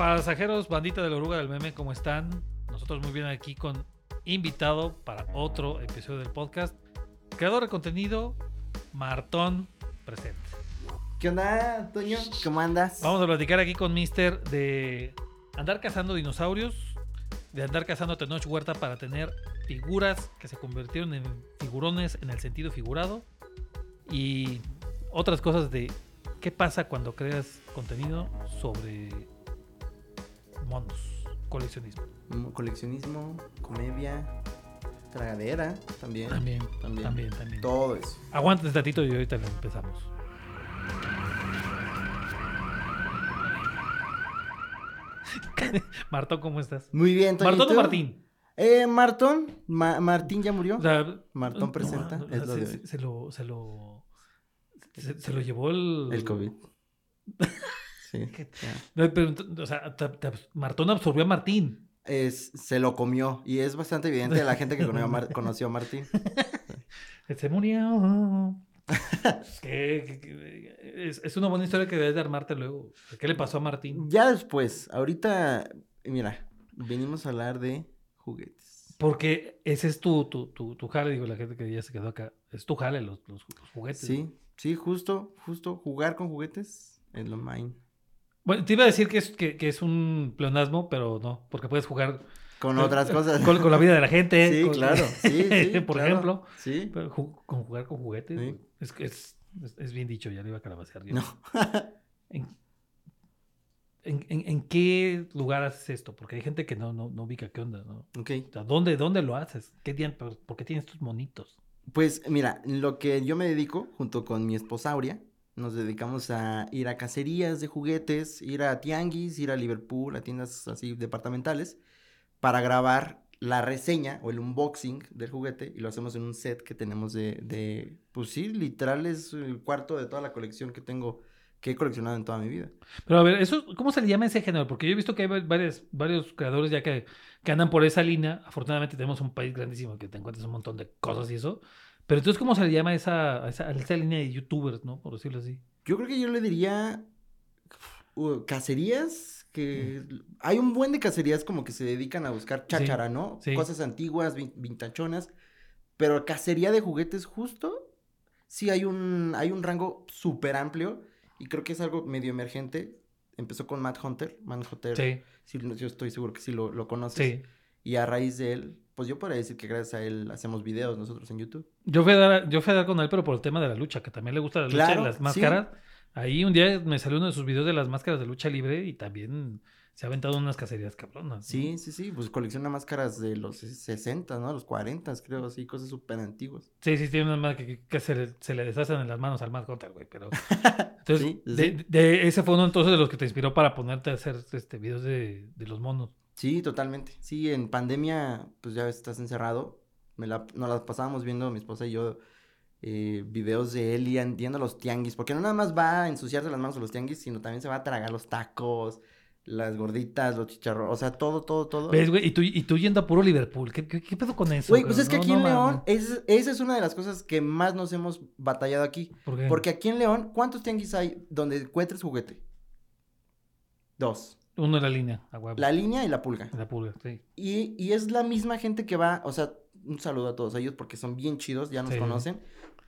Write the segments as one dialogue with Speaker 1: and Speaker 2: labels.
Speaker 1: Pasajeros, bandita de la oruga del meme, ¿cómo están? Nosotros muy bien aquí con invitado para otro episodio del podcast. Creador de contenido, Martón presente.
Speaker 2: ¿Qué onda, Toño? ¿Cómo andas?
Speaker 1: Vamos a platicar aquí con Mister de andar cazando dinosaurios, de andar cazando Tenoch Huerta para tener figuras que se convirtieron en figurones en el sentido figurado y otras cosas de qué pasa cuando creas contenido sobre monos, coleccionismo.
Speaker 2: Mm, Coleccionismo, comedia, tragadera también.
Speaker 1: También,
Speaker 2: También.
Speaker 1: también, también.
Speaker 2: Todo eso.
Speaker 1: Aguanten un ratito y ahorita empezamos. Martón, ¿cómo estás?
Speaker 2: Muy bien, Toño. ¿y
Speaker 1: ¿Martón o? Martín?
Speaker 2: Eh, Martón. Ma- Martín ya murió.
Speaker 1: O sea,
Speaker 2: Martón presenta,
Speaker 1: no,
Speaker 2: es lo
Speaker 1: se,
Speaker 2: de
Speaker 1: lo, se lo, se, se lo llevó el...
Speaker 2: El COVID. Sí.
Speaker 1: ¿Qué?
Speaker 2: ya.
Speaker 1: No, pero, ent- o sea, te- te- Martón absorbió a Martín.
Speaker 2: Es, se lo comió. Y es bastante evidente a la gente que conoció a, Mar- conoció a Martín.
Speaker 1: Se murió. Que- es, es una buena historia que debes de armarte luego. ¿Qué le pasó a Martín?
Speaker 2: Ya después, ahorita, mira, venimos a hablar de juguetes.
Speaker 1: Porque ese es tu, tu, tu, tu jale, digo, la gente que ya se quedó acá. Es tu jale, los, los, los juguetes.
Speaker 2: Sí, sí, justo, justo. Jugar con juguetes es lo mine.
Speaker 1: Bueno, te iba a decir que es, que, que es un pleonasmo, pero no, porque puedes jugar
Speaker 2: Con
Speaker 1: Eh,
Speaker 2: otras cosas.
Speaker 1: con, con la vida de la gente.
Speaker 2: Sí,
Speaker 1: con-
Speaker 2: claro. Sí, sí,
Speaker 1: Por
Speaker 2: claro.
Speaker 1: ejemplo,
Speaker 2: Sí.
Speaker 1: pero ju- con jugar con juguetes.
Speaker 2: Sí.
Speaker 1: Es, es, es, bien dicho, ya le iba a calabacear.
Speaker 2: No.
Speaker 1: ¿En, en, en- qué lugar haces esto? Porque hay gente que no, no, no ubica qué onda, ¿no?
Speaker 2: ok.
Speaker 1: O sea, ¿dónde, ¿dónde lo haces? ¿Qué día, por, por qué tienes tus monitos?
Speaker 2: Pues mira, lo que yo me dedico, junto con mi esposauria, nos dedicamos a ir a cacerías de juguetes, ir a tianguis, ir a Liverpool, a tiendas así departamentales, para grabar la reseña o el unboxing del juguete y lo hacemos en un set que tenemos de, de pues sí, literal es el cuarto de toda la colección que tengo, que he coleccionado en toda mi vida.
Speaker 1: Pero a ver, eso, ¿cómo se le llama ese género? Porque yo he visto que hay va- varios, varios creadores ya que, que andan por esa línea. Afortunadamente tenemos un país grandísimo que te encuentras un montón de cosas y eso. Pero entonces, ¿cómo se le llama a esa, esa, línea de youtubers, no? Por decirlo así.
Speaker 2: Yo creo que yo le diría uh, cacerías, que hay un buen de cacerías como que se dedican a buscar cháchara, ¿no?
Speaker 1: sí.
Speaker 2: Cosas antiguas, vin- vintachonas, pero cacería de juguetes justo, sí hay un, hay un rango súper amplio y creo que es algo medio emergente. Empezó con Matt Hunter, Matt Hunter,
Speaker 1: Sí,
Speaker 2: yo estoy seguro que sí lo, lo conoces.
Speaker 1: sí.
Speaker 2: Y a raíz de él, pues yo podría decir que gracias a él hacemos videos nosotros en YouTube.
Speaker 1: Yo fui, a dar, yo fui a dar con él, pero por el tema de la lucha, que también le gusta la lucha
Speaker 2: Claro,
Speaker 1: y las
Speaker 2: sí.
Speaker 1: máscaras. Ahí un día me salió uno de sus videos de las máscaras de lucha libre y también se ha aventado unas cacerías cabronas. ¿no?
Speaker 2: Sí, sí, sí, pues colecciona máscaras de los 60, ¿no? Los 40, creo, así, cosas súper antiguas.
Speaker 1: Sí, sí, tiene unas más que, que se, le, se le deshacen en las manos al Mad Hunter, güey. Pero. Entonces,
Speaker 2: Sí, sí,
Speaker 1: de, ese fue uno entonces de los que te inspiró para ponerte a hacer este videos de, de los monos.
Speaker 2: Sí, totalmente. Sí, en pandemia, pues ya estás encerrado. Me la, nos las pasábamos viendo mi esposa y yo eh, videos de él y an- yendo a los tianguis, porque no nada más va a ensuciarse las manos a los tianguis, sino también se va a tragar los tacos, las gorditas, los chicharros, o sea, todo, todo, todo.
Speaker 1: ¿Ves, güey? Y tú, y tú yendo a puro Liverpool. ¿Qué, qué, qué pedo con eso?
Speaker 2: Güey, pues es que
Speaker 1: No,
Speaker 2: aquí
Speaker 1: no
Speaker 2: en León, es, esa es una de las cosas que más nos hemos batallado aquí.
Speaker 1: ¿Por qué?
Speaker 2: Porque aquí en León, ¿cuántos tianguis hay donde encuentres juguete? Dos.
Speaker 1: Uno de la línea, a huevo.
Speaker 2: La línea y la pulga.
Speaker 1: La pulga, sí.
Speaker 2: Y, y es la misma gente que va, o sea, un saludo a todos ellos porque son bien chidos, ya nos
Speaker 1: Sí.
Speaker 2: conocen,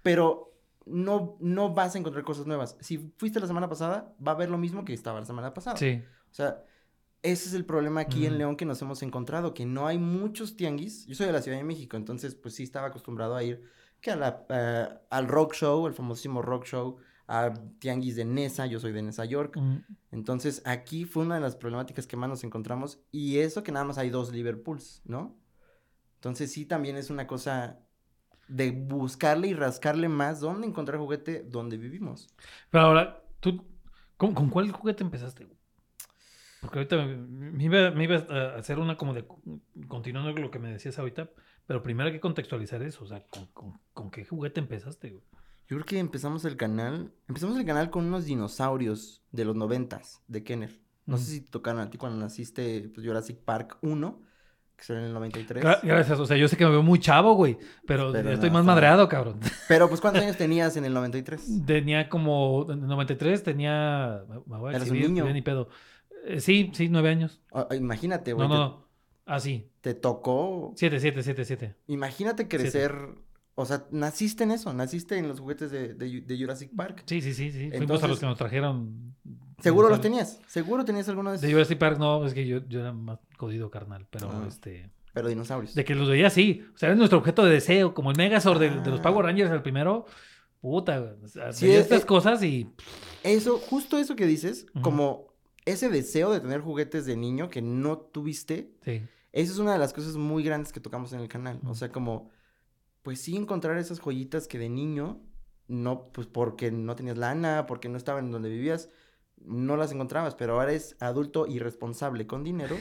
Speaker 2: pero no, no vas a encontrar cosas nuevas. Si fuiste la semana pasada, va a ver lo mismo que estaba la semana pasada.
Speaker 1: Sí.
Speaker 2: O sea, ese es el problema aquí en. León que nos hemos encontrado, que no hay muchos tianguis. Yo soy de la Ciudad de México, entonces pues sí estaba acostumbrado a ir que a la, eh, al rock show, el famosísimo rock show, a tianguis de Nesa, yo soy de Nesa York.
Speaker 1: Mm,
Speaker 2: Entonces, aquí fue una de las problemáticas que más nos encontramos. Y eso que nada más hay dos Liverpools, ¿no? Entonces, sí, también es una cosa de buscarle y rascarle más dónde encontrar juguete donde vivimos.
Speaker 1: Pero ahora, ¿tú con, con cuál juguete empezaste? Porque ahorita me, me iba, me iba a hacer una como de, continuando con lo que me decías ahorita, pero primero hay que contextualizar eso, o sea, ¿con, con- con qué juguete empezaste? güey?
Speaker 2: Yo creo que empezamos el canal. Empezamos el canal con unos dinosaurios de los noventas, de Kenner. No sé si te tocaron a ti cuando naciste pues, Jurassic Park 1, que salió en el 93.
Speaker 1: Gra- Gracias, o sea, yo sé que me veo muy chavo, güey, pero, estoy
Speaker 2: no,
Speaker 1: más madreado, cabrón.
Speaker 2: Pero, pues, ¿cuántos años tenías en el 93?
Speaker 1: Tenía como, en el 93 tenía, me voy a
Speaker 2: Eras un
Speaker 1: exhibir,
Speaker 2: niño.
Speaker 1: ya ni pedo. Eh, sí, sí, nueve años.
Speaker 2: Ah, imagínate,
Speaker 1: No,
Speaker 2: güey.
Speaker 1: no, no. Ah, sí.
Speaker 2: Te, tocó.
Speaker 1: Siete, siete, siete, siete.
Speaker 2: Imagínate crecer. O sea, naciste en eso. Naciste en los juguetes de, de- de Jurassic Park.
Speaker 1: Sí, sí, sí, sí. Fuimos a los que nos trajeron.
Speaker 2: Seguro los tenías. Seguro tenías alguno de esos.
Speaker 1: De Jurassic Park no, es que yo, yo era más jodido carnal, pero
Speaker 2: Ah.
Speaker 1: este...
Speaker 2: Pero dinosaurios.
Speaker 1: De que los veía así. O sea, era nuestro objeto de deseo, como el Megazord de, de los
Speaker 2: Ah.
Speaker 1: Power Rangers, el primero. Puta,
Speaker 2: Sí, es-
Speaker 1: estas
Speaker 2: es-
Speaker 1: cosas y...
Speaker 2: Eso, justo eso que dices, como ese deseo de tener juguetes de niño que no tuviste,
Speaker 1: Sí.
Speaker 2: esa es una de las cosas muy grandes que tocamos en el canal. O sea, como, pues sí encontrar esas joyitas que de niño, no, pues porque no tenías lana, porque no estaban en donde vivías, no las encontrabas, pero ahora eres adulto irresponsable con dinero,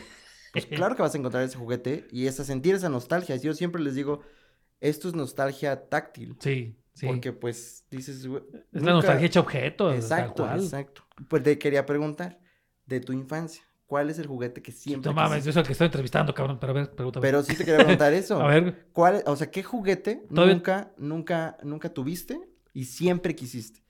Speaker 2: pues claro que vas a encontrar ese juguete y es a sentir esa nostalgia. Yo siempre les digo, esto es nostalgia táctil.
Speaker 1: Sí, sí.
Speaker 2: Porque pues dices,
Speaker 1: es la nostalgia hecha objeto.
Speaker 2: Exacto, exacto. Pues te quería preguntar, de tu infancia, ¿cuál es el juguete que siempre
Speaker 1: No mames, yo soy el que estoy entrevistando, cabrón. Pero a ver, pregúntame.
Speaker 2: Pero sí te quería preguntar eso.
Speaker 1: A ver,
Speaker 2: ¿Cuál, o sea, qué juguete
Speaker 1: Todavía-
Speaker 2: nunca, nunca, nunca tuviste y siempre quisiste?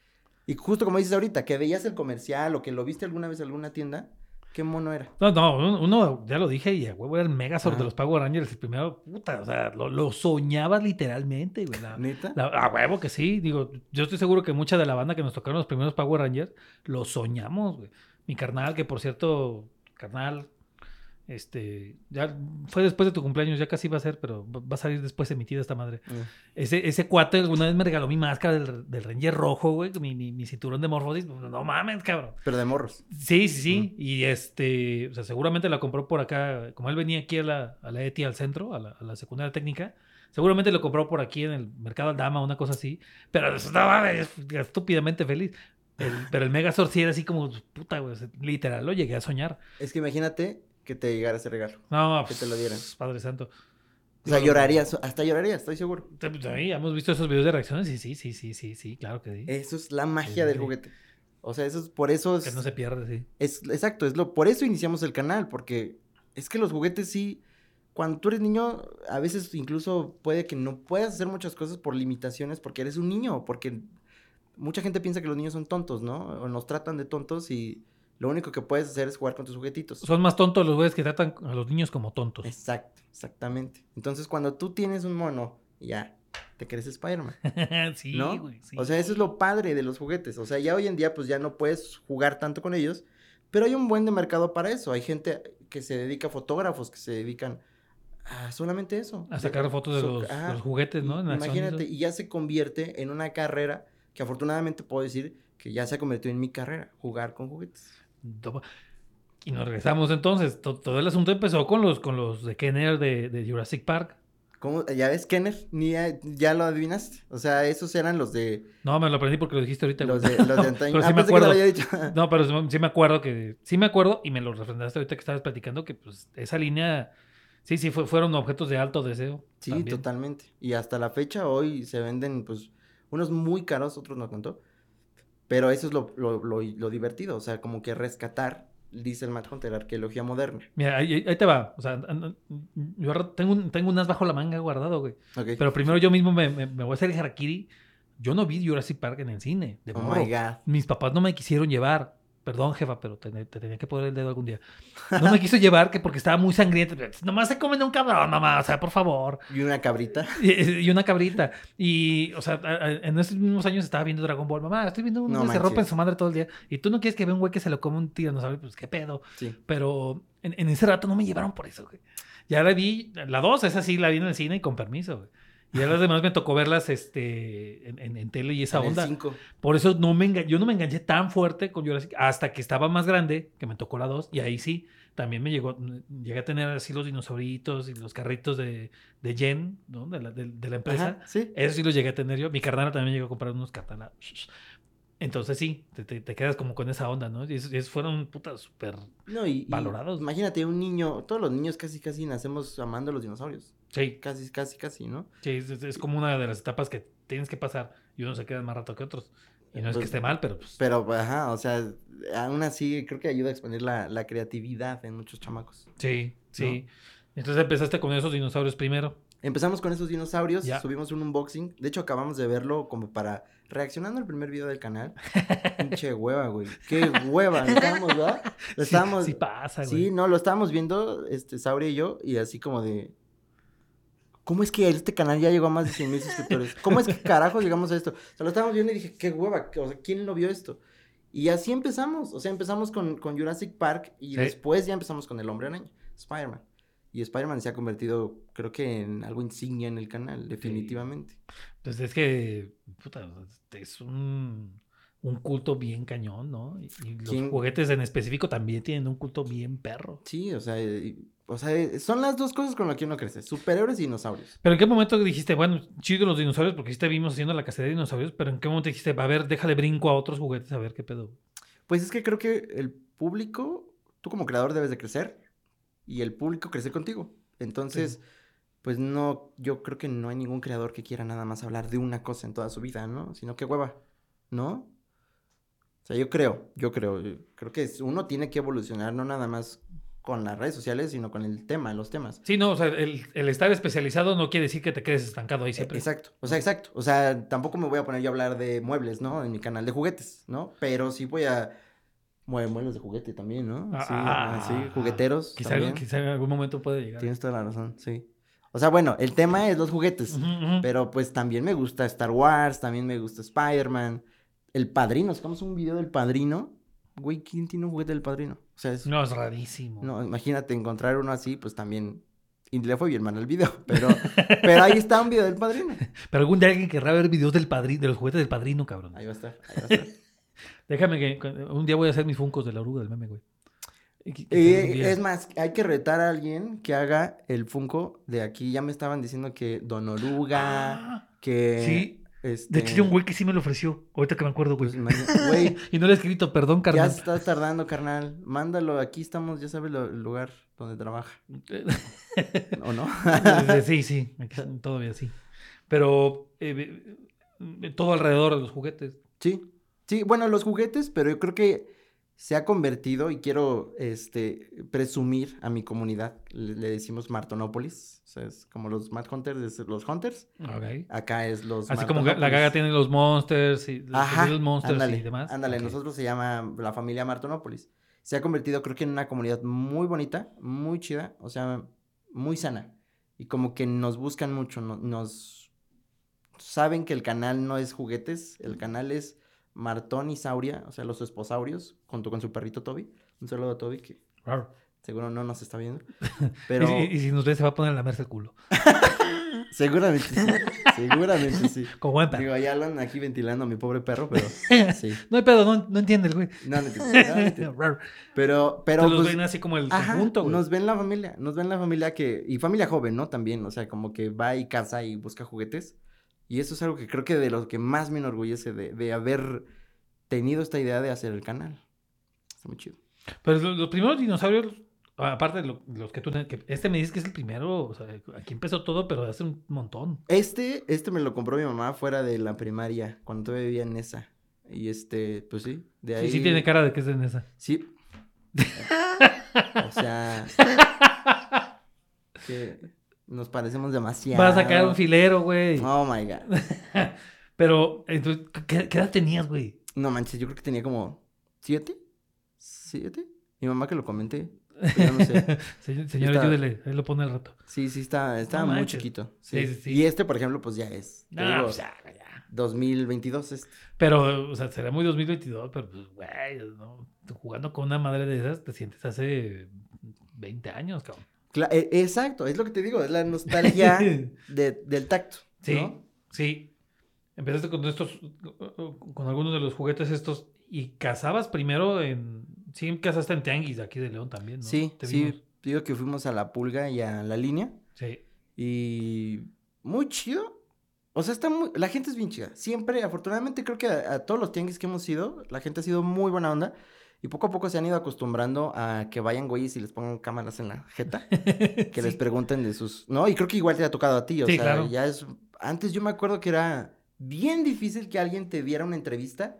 Speaker 2: Y justo como dices ahorita, que veías el comercial o que lo viste alguna vez en alguna tienda, ¿qué mono era?
Speaker 1: No, no, un- uno, ya lo dije, y a huevo era el Megazord de
Speaker 2: Ajá.
Speaker 1: los Power Rangers, el primero, puta, o sea, lo, lo soñabas literalmente, güey. la-
Speaker 2: ¿Neta?
Speaker 1: la- a huevo que sí, digo, yo estoy seguro que mucha de la banda que nos tocaron los primeros Power Rangers, lo soñamos, güey. Mi carnal, que por cierto, carnal, este, ya fue después de tu cumpleaños, ya casi va a ser, pero va a salir después emitida esta madre.
Speaker 2: Mm.
Speaker 1: Ese, ese cuate alguna vez me regaló mi máscara del, del Ranger rojo, güey, mi, mi, mi cinturón de Morphodis, no mames, cabrón.
Speaker 2: Pero de morros.
Speaker 1: Sí, sí, sí. Y este, o sea, seguramente la compró por acá. Como él venía aquí a la, a la ETI al centro, a la, a la secundaria técnica, seguramente lo compró por aquí en el mercado Aldama, una cosa así. Pero estaba estúpidamente feliz. El- pero el Megazord sí era así como, puta, güey. Literal, lo llegué a soñar.
Speaker 2: Es que imagínate que te llegara ese regalo.
Speaker 1: No,
Speaker 2: Que te lo dieran.
Speaker 1: pues, Padre Santo.
Speaker 2: O sea,
Speaker 1: Digo,
Speaker 2: llorarías, hasta llorarías, estoy seguro.
Speaker 1: pues, ahí hemos visto esos videos de reacciones y sí, sí, sí, sí, sí, claro que sí.
Speaker 2: Eso es la magia
Speaker 1: Sí,
Speaker 2: del
Speaker 1: sí.
Speaker 2: juguete. O sea, eso es, por eso es,
Speaker 1: que no se pierde, sí.
Speaker 2: es- exacto, es lo, por eso iniciamos el canal, porque es que los juguetes sí, cuando tú eres niño, a veces incluso puede que no puedas hacer muchas cosas por limitaciones, porque eres un niño, porque mucha gente piensa que los niños son tontos, ¿no? O nos tratan de tontos y lo único que puedes hacer es jugar con tus juguetitos.
Speaker 1: Son más tontos los güeyes que tratan a los niños como tontos.
Speaker 2: Exacto, exactamente. Entonces, cuando tú tienes un mono, ya, te crees Spider-Man.
Speaker 1: sí,
Speaker 2: ¿no?
Speaker 1: güey. sí.
Speaker 2: O sea, eso es lo padre de los juguetes. O sea, ya hoy en día pues ya no puedes jugar tanto con ellos, pero hay un buen de mercado para eso. Hay gente que se dedica, fotógrafos que se dedican a solamente eso.
Speaker 1: A sacar fotos de
Speaker 2: So-
Speaker 1: los, juguetes, ¿no? En
Speaker 2: Imagínate, y ya se convierte en una carrera que afortunadamente puedo decir que ya se ha convertido en mi carrera, jugar con juguetes.
Speaker 1: Y nos regresamos entonces. To- Todo el asunto empezó con los, con los de Kenner de, de Jurassic Park.
Speaker 2: ¿Cómo? Ya ves, Kenner, ni ya, ya lo adivinaste. O sea, esos eran los de
Speaker 1: No, me lo aprendí porque lo dijiste ahorita.
Speaker 2: los de, los de antaño.
Speaker 1: Pero
Speaker 2: Ah,
Speaker 1: sí me
Speaker 2: que lo
Speaker 1: acuerdo. No, pero sí- sí me acuerdo que... Sí me acuerdo y me lo refrendaste ahorita que estabas platicando que pues esa línea... Sí, sí, fue- fueron objetos de alto deseo.
Speaker 2: Sí,
Speaker 1: también.
Speaker 2: totalmente. Y hasta la fecha hoy se venden, pues, unos muy caros, otros no tanto. Pero eso es lo, lo, lo- lo divertido, o sea, como que rescatar, dice el Matt Hunter, arqueología moderna.
Speaker 1: Mira, ahí, ahí te va. O sea, yo tengo, un- tengo unas bajo la manga guardado, güey.
Speaker 2: Ok.
Speaker 1: Pero primero yo mismo me, me- me voy a hacer el harakiri. Yo no vi Jurassic Park en el cine. De
Speaker 2: oh my God.
Speaker 1: Mis papás no me quisieron llevar. Perdón, jefa, pero te, te tenía que poner el dedo algún día. No me quiso llevar que porque estaba muy sangriento. Nomás se comen un cabrón, mamá. O sea, por favor.
Speaker 2: Y una cabrita.
Speaker 1: Y, y una cabrita. Y, o sea, en esos mismos años estaba viendo Dragon Ball. Mamá, estoy viendo uno
Speaker 2: No
Speaker 1: que se rompe en su madre todo el día. Y tú no quieres que vea un güey que se lo come un tiranosaurio. Pues qué pedo.
Speaker 2: Sí.
Speaker 1: Pero en, en ese rato no me llevaron por eso, güey. Ya la vi, la 2, esa sí la vi en el cine y con permiso, güey. Y a las demás me tocó verlas este, en, en- en tele y esa
Speaker 2: En
Speaker 1: onda. Por eso no me yo no me enganché tan fuerte con Jurassic hasta que estaba más grande, que me tocó la 2, y ahí sí, también me llegó, llegué a tener así los dinosauritos y los carritos de, de Jen, ¿no? De la, de, de la empresa.
Speaker 2: Ajá, sí.
Speaker 1: Eso sí los llegué a tener yo. Mi carnal también llegó a comprar unos carnal. Entonces sí, te, te- te quedas como con esa onda, ¿no? Y esos, esos fueron putas súper...
Speaker 2: No,
Speaker 1: Valorados.
Speaker 2: Imagínate un niño, todos los niños casi casi nacemos amando a los dinosaurios.
Speaker 1: Sí,
Speaker 2: Casi, casi, casi, ¿no?
Speaker 1: sí es, es- como una de las etapas que tienes que pasar y unos se quedan más rato que otros. Y no es que
Speaker 2: Pues,
Speaker 1: esté mal, pero pues...
Speaker 2: Pero, ajá, o sea, aún así creo que ayuda a expandir la, la creatividad en muchos chamacos.
Speaker 1: Sí, sí. Entonces empezaste con esos dinosaurios primero.
Speaker 2: Empezamos con esos dinosaurios,
Speaker 1: Ya.
Speaker 2: subimos un unboxing. De hecho, acabamos de verlo como para reaccionando al primer video del canal. Pinche hueva, güey. Qué hueva. Lo estábamos, ¿verdad? Lo
Speaker 1: Sí-
Speaker 2: estábamos.
Speaker 1: Sí, pasa, güey.
Speaker 2: Sí, no, lo estábamos viendo, este, Sauria y yo, y así como de. ¿Cómo es que este canal ya llegó a más de 100 mil suscriptores? ¿Cómo es que carajo llegamos a esto? O sea, lo estábamos viendo y dije, qué hueva, o sea, ¿quién lo vio esto? Y así empezamos, o sea, empezamos con, con Jurassic Park y
Speaker 1: Sí.
Speaker 2: después ya empezamos con El Hombre Araña, Spider-Man. Y Spider-Man se ha convertido, creo que en algo insignia en el canal, definitivamente.
Speaker 1: Pues es que, puta, es un, un culto bien cañón, ¿no? Y, los
Speaker 2: ¿Quién?
Speaker 1: juguetes en específico también tienen un culto bien perro.
Speaker 2: Sí, o sea, y- o sea, eh, son las dos cosas con las que uno crece, superhéroes y dinosaurios.
Speaker 1: Pero en qué momento dijiste, bueno, chido los dinosaurios, porque sí te vimos haciendo la cacería de dinosaurios, pero en qué momento dijiste, a ver, déjale brinco a otros juguetes a ver qué pedo.
Speaker 2: Pues es que creo que el público, tú como creador debes de crecer y el público crece contigo. Entonces, pues no, yo creo que no hay ningún creador que quiera nada más hablar de una cosa en toda su vida, ¿no? Sino que hueva, ¿no? O sea, yo creo, yo creo, yo creo que uno tiene que evolucionar no nada más con las redes sociales, sino con el tema, los temas.
Speaker 1: Sí, no, o sea, el, el estar especializado no quiere decir que te quedes estancado ahí siempre.
Speaker 2: Exacto, o sea, exacto. O sea, tampoco me voy a poner yo a hablar de muebles, ¿no? En mi canal de juguetes, ¿no? Pero sí voy a... mue- Muebles de juguete también, ¿no? Sí,
Speaker 1: Ah,
Speaker 2: ah, sí, jugueteros.
Speaker 1: Quizá,
Speaker 2: también.
Speaker 1: quizá en algún momento puede llegar.
Speaker 2: Tienes toda la razón, sí. O sea, bueno, el tema es los juguetes. Pero pues también me gusta Star Wars, también me gusta Spider-Man. El Padrino, sacamos un video del Padrino. Güey, ¿quién tiene un juguete del Padrino? O sea, es...
Speaker 1: No, es rarísimo.
Speaker 2: No, imagínate encontrar uno así, pues también... Y le fue bien mal el video, pero, pero ahí está un video del Padrino.
Speaker 1: Pero algún día alguien querrá ver videos del padrino, de los juguetes del padrino, cabrón.
Speaker 2: Ahí va a estar, ahí va a estar.
Speaker 1: Déjame que un día voy a hacer mis funcos de la oruga del meme, güey.
Speaker 2: Eh, es más, hay que retar a alguien que haga el Funko de aquí. Ya me estaban diciendo que Don Oruga,
Speaker 1: Ah,
Speaker 2: que...
Speaker 1: sí.
Speaker 2: Este,
Speaker 1: De hecho, hay un güey que sí me lo ofreció. Ahorita que me acuerdo, güey.
Speaker 2: pues, güey,
Speaker 1: y no le he escrito, perdón,
Speaker 2: ya
Speaker 1: carnal.
Speaker 2: estás tardando, carnal. Mándalo, aquí estamos, ya sabes lo- el lugar donde trabaja. ¿O no?
Speaker 1: sí, sí, aquí- todavía sí. Pero eh, eh, todo alrededor de los juguetes.
Speaker 2: sí, sí, bueno, los juguetes, pero yo creo que se ha convertido, y quiero este, presumir a mi comunidad, le, le decimos Martonópolis, o sea, es como los Mad Hunters, es los Hunters.
Speaker 1: Ok.
Speaker 2: Acá es los
Speaker 1: Así como la gaga tiene los monsters y los
Speaker 2: Ajá,
Speaker 1: monsters
Speaker 2: ándale,
Speaker 1: y demás.
Speaker 2: Ándale, nosotros se llama la familia Martonópolis. Se ha convertido, creo que, en una comunidad muy bonita, muy chida, o sea, muy sana. Y como que nos buscan mucho, no- nos saben que el canal no es juguetes, el canal es Martón y Sauria, o sea, los esposaurios, junto con su perrito Toby. Un saludo a Toby, que
Speaker 1: Rar.
Speaker 2: seguro no nos está viendo. Pero
Speaker 1: Y, si- y si nos ve, se va a poner a lamerse el culo.
Speaker 2: seguramente sí, seguramente sí.
Speaker 1: Como buen perro.
Speaker 2: Digo, ya hablan aquí ventilando a mi pobre perro, pero sí.
Speaker 1: No hay pedo, no, no entiende el güey.
Speaker 2: No, no entiendo, no.
Speaker 1: Rar.
Speaker 2: Pero, pero,
Speaker 1: los
Speaker 2: pues,
Speaker 1: ven así como el conjunto, güey.
Speaker 2: nos ven la familia, nos ven la familia que, y familia joven, ¿no? También, o sea, como que va y casa y busca juguetes. Y eso es algo que creo que de lo que más me enorgullece de, de haber tenido esta idea de hacer el canal. Está muy chido.
Speaker 1: Pero lo- los, primeros dinosaurios, aparte de lo- los que tú... que este me dices que es el primero, o sea, aquí empezó todo, pero hace un montón.
Speaker 2: Este, este me lo compró mi mamá fuera de la primaria, cuando todavía vivía en esa. Y este, pues sí, de ahí.
Speaker 1: Sí, sí tiene cara de que es de esa.
Speaker 2: Sí. o sea. que nos parecemos demasiado.
Speaker 1: Va a sacar un filero, güey.
Speaker 2: Oh my god.
Speaker 1: Pero, entonces, ¿qué, qué edad tenías, güey?
Speaker 2: No manches, yo creo que tenía como siete. ¿Siete? Mi mamá que lo comenté. pero no sé.
Speaker 1: Señor, señor,
Speaker 2: Está-
Speaker 1: ayúdele, él lo pone al rato.
Speaker 2: Sí, sí, está, estaba
Speaker 1: No
Speaker 2: muy
Speaker 1: manches.
Speaker 2: chiquito.
Speaker 1: Sí,
Speaker 2: Sí.
Speaker 1: sí, sí.
Speaker 2: Y este, por ejemplo, pues ya es.
Speaker 1: No,
Speaker 2: digo,
Speaker 1: pues ya, ya.
Speaker 2: 2022 es.
Speaker 1: Pero, o sea, será muy 2022, pero pues, güey, ¿no? Jugando con una madre de esas, te sientes hace 20 años, cabrón.
Speaker 2: E- exacto, es lo que te digo, es la nostalgia de- del tacto.
Speaker 1: Sí,
Speaker 2: ¿no?
Speaker 1: sí. Empezaste con estos, con algunos de los juguetes estos, y cazabas primero en, sí, cazaste en Tianguis aquí de León también, ¿no?
Speaker 2: Sí,
Speaker 1: Te
Speaker 2: sí. Digo que fuimos a la pulga y a la línea.
Speaker 1: Sí.
Speaker 2: Y muy chido. O sea, está muy... La gente es bien chida. Siempre, afortunadamente, creo que a, a todos los tianguis que hemos ido, la gente ha sido muy buena onda. Y poco a poco se han ido acostumbrando a que vayan güeyes y les pongan cámaras en la jeta. Que les pregunten de sus... No, y creo que igual te ha tocado a ti. O
Speaker 1: Sí,
Speaker 2: sea,
Speaker 1: claro.
Speaker 2: ya es... Antes yo me acuerdo que era bien difícil que alguien te diera una entrevista.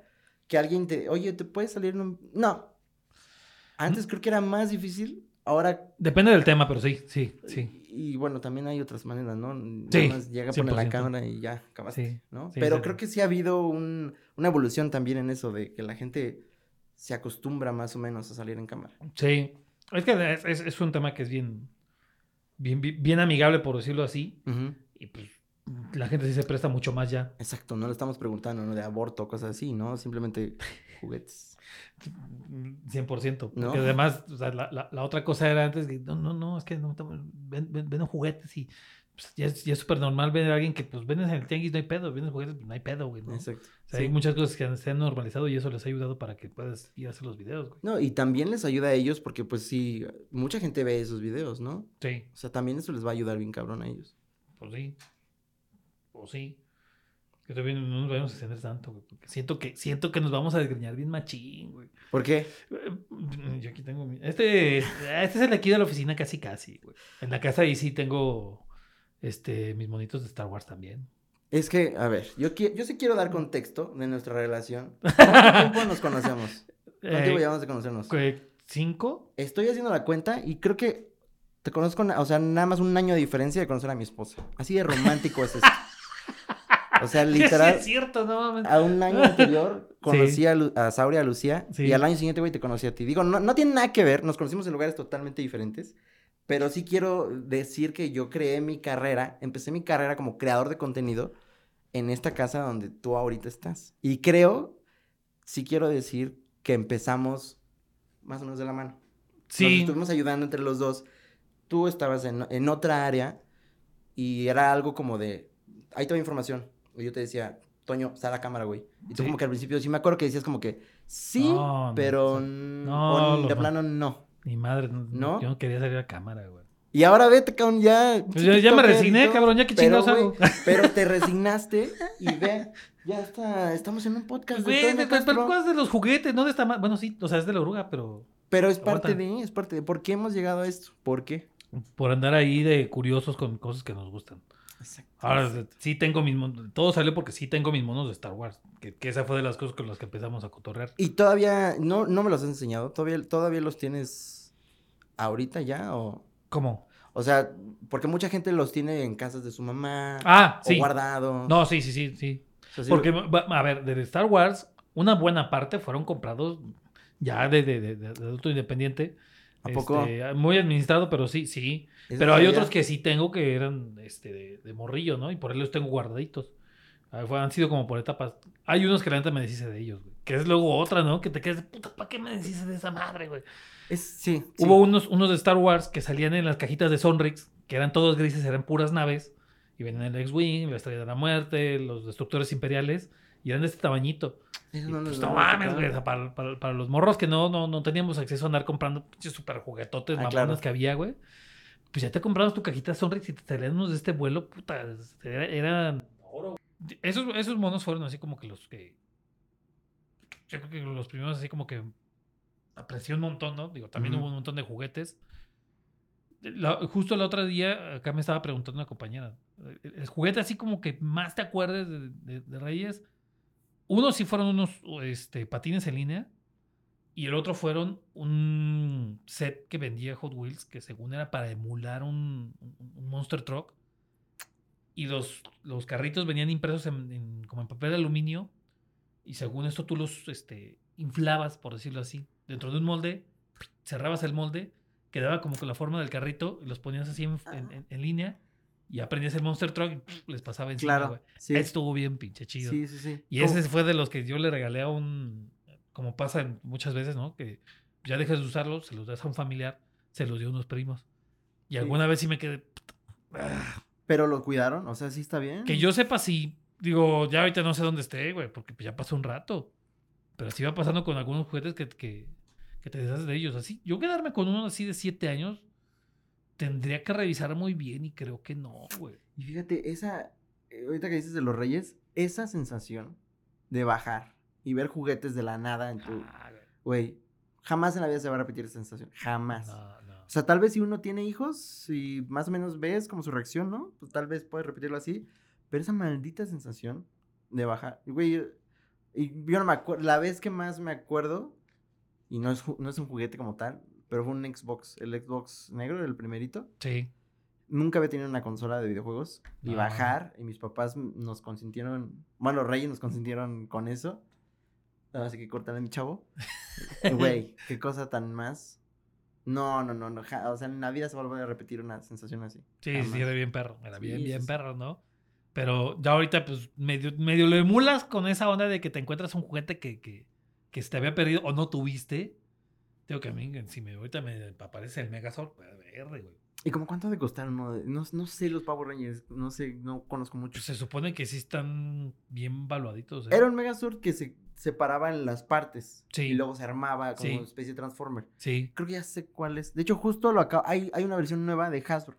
Speaker 2: Que alguien te... Oye, ¿te puedes salir en un...? No. Antes creo que era más difícil Ahora,
Speaker 1: Depende del tema, pero sí, sí, sí.
Speaker 2: y, y bueno, también hay otras maneras, ¿no?
Speaker 1: Sí,
Speaker 2: Nada más llega, pone la
Speaker 1: 100%.
Speaker 2: cámara y ya, acabaste,
Speaker 1: Sí,
Speaker 2: ¿no? Pero creo que sí ha habido un, una evolución también en eso, de que la gente se acostumbra más o menos a salir en cámara.
Speaker 1: Sí. Es que es, es- es un tema que es bien, bien, bien bien amigable, por decirlo así.
Speaker 2: Ujú.
Speaker 1: Y pues la gente sí se presta mucho más ya.
Speaker 2: Exacto, no le estamos preguntando, ¿no? De aborto, cosas así, ¿no? Simplemente juguetes.
Speaker 1: 100%. Porque
Speaker 2: ¿No?
Speaker 1: además, o sea, la, la- la otra cosa era antes que, no, no, no, es que no, ven, ven, ven juguetes y pues, ya es súper normal ver a alguien que, pues, vendes en el tianguis, no hay pedo, vendes juguetes, pues, no hay pedo, güey, ¿no? O
Speaker 2: Exacto.
Speaker 1: sea,
Speaker 2: Sí.
Speaker 1: hay muchas cosas que se han normalizado y eso les ha ayudado para que puedas ir a hacer los videos, güey.
Speaker 2: No, y también les ayuda a ellos porque, pues sí, mucha gente ve esos videos, ¿no?
Speaker 1: Sí,
Speaker 2: O sea, también eso les va a ayudar bien cabrón a ellos.
Speaker 1: pues sí. Pues sí. Que todavía no nos vayamos a extender tanto, güey, porque siento que, siento que nos vamos a desgreñar bien machín, güey.
Speaker 2: ¿Por qué?
Speaker 1: Yo aquí tengo mi... Este, este es el de aquí de la oficina casi casi, güey. En la casa ahí sí tengo este, mis monitos de Star Wars también.
Speaker 2: Es que, a ver, yo, yo sí quiero dar contexto de nuestra relación. ¿Cuánto tiempo nos conocemos? ¿Cuánto
Speaker 1: Eh,
Speaker 2: tiempo llevamos de conocernos?
Speaker 1: ¿Cinco?
Speaker 2: Estoy haciendo la cuenta y creo que te conozco, o sea, nada más un año de diferencia de conocer a mi esposa. Así de romántico es esto. O sea, literal,
Speaker 1: Sí, es cierto, no mames.
Speaker 2: a un año anterior conocí a, Lu- a Sauria, a Lucía,
Speaker 1: Sí.
Speaker 2: y al año siguiente, güey, te conocí a ti. Digo, no, no tiene nada que ver, nos conocimos en lugares totalmente diferentes, pero sí quiero decir que yo creé mi carrera, empecé mi carrera como creador de contenido en esta casa donde tú ahorita estás. Y creo, sí quiero decir que empezamos más o menos de la mano. Nos
Speaker 1: Sí,
Speaker 2: estuvimos ayudando entre los dos. Tú estabas en, en otra área y era algo como de, ahí te doy información. Y yo te decía, Toño, a la cámara, güey. Y tú
Speaker 1: Sí.
Speaker 2: como que al principio sí me acuerdo que decías como que, sí,
Speaker 1: No, no,
Speaker 2: pero
Speaker 1: sí. No,
Speaker 2: de plano no.
Speaker 1: Mi madre, no, yo no quería salir a cámara, güey.
Speaker 2: Y ahora vete, cabrón, ya.
Speaker 1: Pues ya, ya me resigné,
Speaker 2: todo,
Speaker 1: cabrón, ya que chingados hago.
Speaker 2: Pero te resignaste y ve, ya está, estamos en un podcast de
Speaker 1: Güey, pero cosas de los juguetes, no de esta Bueno, sí, o sea, es de la oruga, pero
Speaker 2: Pero es parte
Speaker 1: Aguanta.
Speaker 2: de, es parte de, ¿por qué hemos llegado a esto? ¿Por qué?
Speaker 1: por andar ahí de curiosos con cosas que nos gustan.
Speaker 2: Exacto.
Speaker 1: Ahora, sí tengo mis monos, todo salió porque sí tengo mis monos de Star Wars, que, que esa fue de las cosas con las que empezamos a cotorrear.
Speaker 2: ¿Y todavía, no, no me los has enseñado? ¿Todavía, todavía los tienes ahorita ya? O,
Speaker 1: ¿Cómo?
Speaker 2: o sea, porque mucha gente los tiene en casas de su mamá.
Speaker 1: Ah,
Speaker 2: o
Speaker 1: sí.
Speaker 2: guardado.
Speaker 1: No, sí, sí, sí, sí.
Speaker 2: O sea, sí
Speaker 1: Porque, a ver, de Star Wars, una buena parte fueron comprados ya de, de, de- de adulto independiente.
Speaker 2: ¿A poco?
Speaker 1: Este, muy administrado, pero sí, sí. Pero hay otros que sí tengo que eran este, de, de morrillo, ¿no? Y por ahí los tengo guardaditos. Han sido como por etapas. Hay unos que la neta me deshice de ellos, güey. Que es luego otra, ¿no? Que te quedas de puta, ¿para qué me deshice de esa madre, güey?
Speaker 2: Es, sí, sí.
Speaker 1: Hubo unos, unos de Star Wars que salían en las cajitas de Sonrix, que eran todos grises, eran puras naves. Y venían el X-Wing, la Estrella de la Muerte, los destructores imperiales. Y eran de este tamañito. Y,
Speaker 2: no
Speaker 1: pues no mames, güey. para, para- para los morros que no, no, no teníamos acceso a andar comprando pinches super juguetotes,
Speaker 2: Ah, claro.
Speaker 1: que había, güey. Pues ya te comprabas tu cajita Sonrix y te salían unos de este vuelo, puta. era- eran. Esos, esos monos fueron así como que los que. Yo creo que los primeros así como que aprecié un montón, ¿no? Digo, también hubo un montón de juguetes. La- justo el otro día, acá me estaba preguntando una compañera. El, el juguete así como que más te acuerdes de, de- de Reyes. Uno sí fueron unos este, patines en línea. Y el otro fueron un set que vendía Hot Wheels, que según era para emular un, un- un Monster Truck. Y los, los carritos venían impresos en, en- como en papel de aluminio. Y según esto tú los este, inflabas, por decirlo así, dentro de un molde. Cerrabas el molde, quedaba como con la forma del carrito, y los ponías así en, en- en- en línea. Y aprendías el Monster Truck y les pasaba encima,
Speaker 2: Claro. Sí.
Speaker 1: Estuvo bien pinche chido.
Speaker 2: Sí, sí, sí.
Speaker 1: Y ese fue de los que yo le regalé a un, como pasa muchas veces, ¿no? Que ya dejas de usarlos, se los das a un familiar, se los dio a unos primos. Y alguna vez sí me quedé, ah,
Speaker 2: Pero lo cuidaron, o sea, sí está bien.
Speaker 1: que yo sepa si, digo, ya ahorita no sé dónde esté, güey, porque pues ya pasó un rato. Pero sí va pasando con algunos juguetes que, que, que te deshaces de ellos. Así, yo quedarme con uno así de siete años, tendría que revisar muy bien y creo que no, güey.
Speaker 2: Y fíjate, esa, eh, ahorita que dices de los reyes, esa sensación de bajar y ver juguetes de la nada en tu,
Speaker 1: Ah, güey.
Speaker 2: jamás en la vida se va a repetir esa sensación, jamás.
Speaker 1: No.
Speaker 2: O sea, tal vez si uno tiene hijos y más o menos ves como su reacción, ¿no? Pues tal vez puedes repetirlo así, pero esa maldita sensación de bajar, güey, yo- y yo no me acuerdo, la vez que más me acuerdo, y no es, no es un juguete como tal, pero fue un Xbox, el Xbox negro, el primerito.
Speaker 1: Sí.
Speaker 2: Nunca había tenido una consola de videojuegos y
Speaker 1: Ah.
Speaker 2: bajar, y mis papás nos consintieron, bueno, Reyes nos consintieron con eso. Así que cortar a mi chavo. Güey, qué cosa tan más. No, no, no, no. o sea, en la vida se va a volver a repetir una sensación así.
Speaker 1: Sí,
Speaker 2: Jamás.
Speaker 1: sí, era bien perro. Era
Speaker 2: Sí,
Speaker 1: bien,
Speaker 2: sí,
Speaker 1: bien
Speaker 2: sí.
Speaker 1: perro, ¿no? Pero ya ahorita, pues, medio, medio lo emulas con esa onda de que te encuentras un juguete que, que, que se te había perdido o no tuviste. Digo que a mí, si me, ahorita me aparece el Megazord, pues, verde, güey.
Speaker 2: ¿Y como cuánto de costar uno? de- No, no sé los Power Rangers, no sé, no conozco mucho.
Speaker 1: Pues se supone que sí están bien valuaditos. ¿eh?
Speaker 2: Era un Megazord que se separaba en las partes.
Speaker 1: Sí.
Speaker 2: Y luego se armaba como
Speaker 1: Sí.
Speaker 2: una especie de Transformer.
Speaker 1: Sí.
Speaker 2: Creo que ya sé cuál es. De hecho, justo lo acabo. Hay, hay una versión nueva de Hasbro.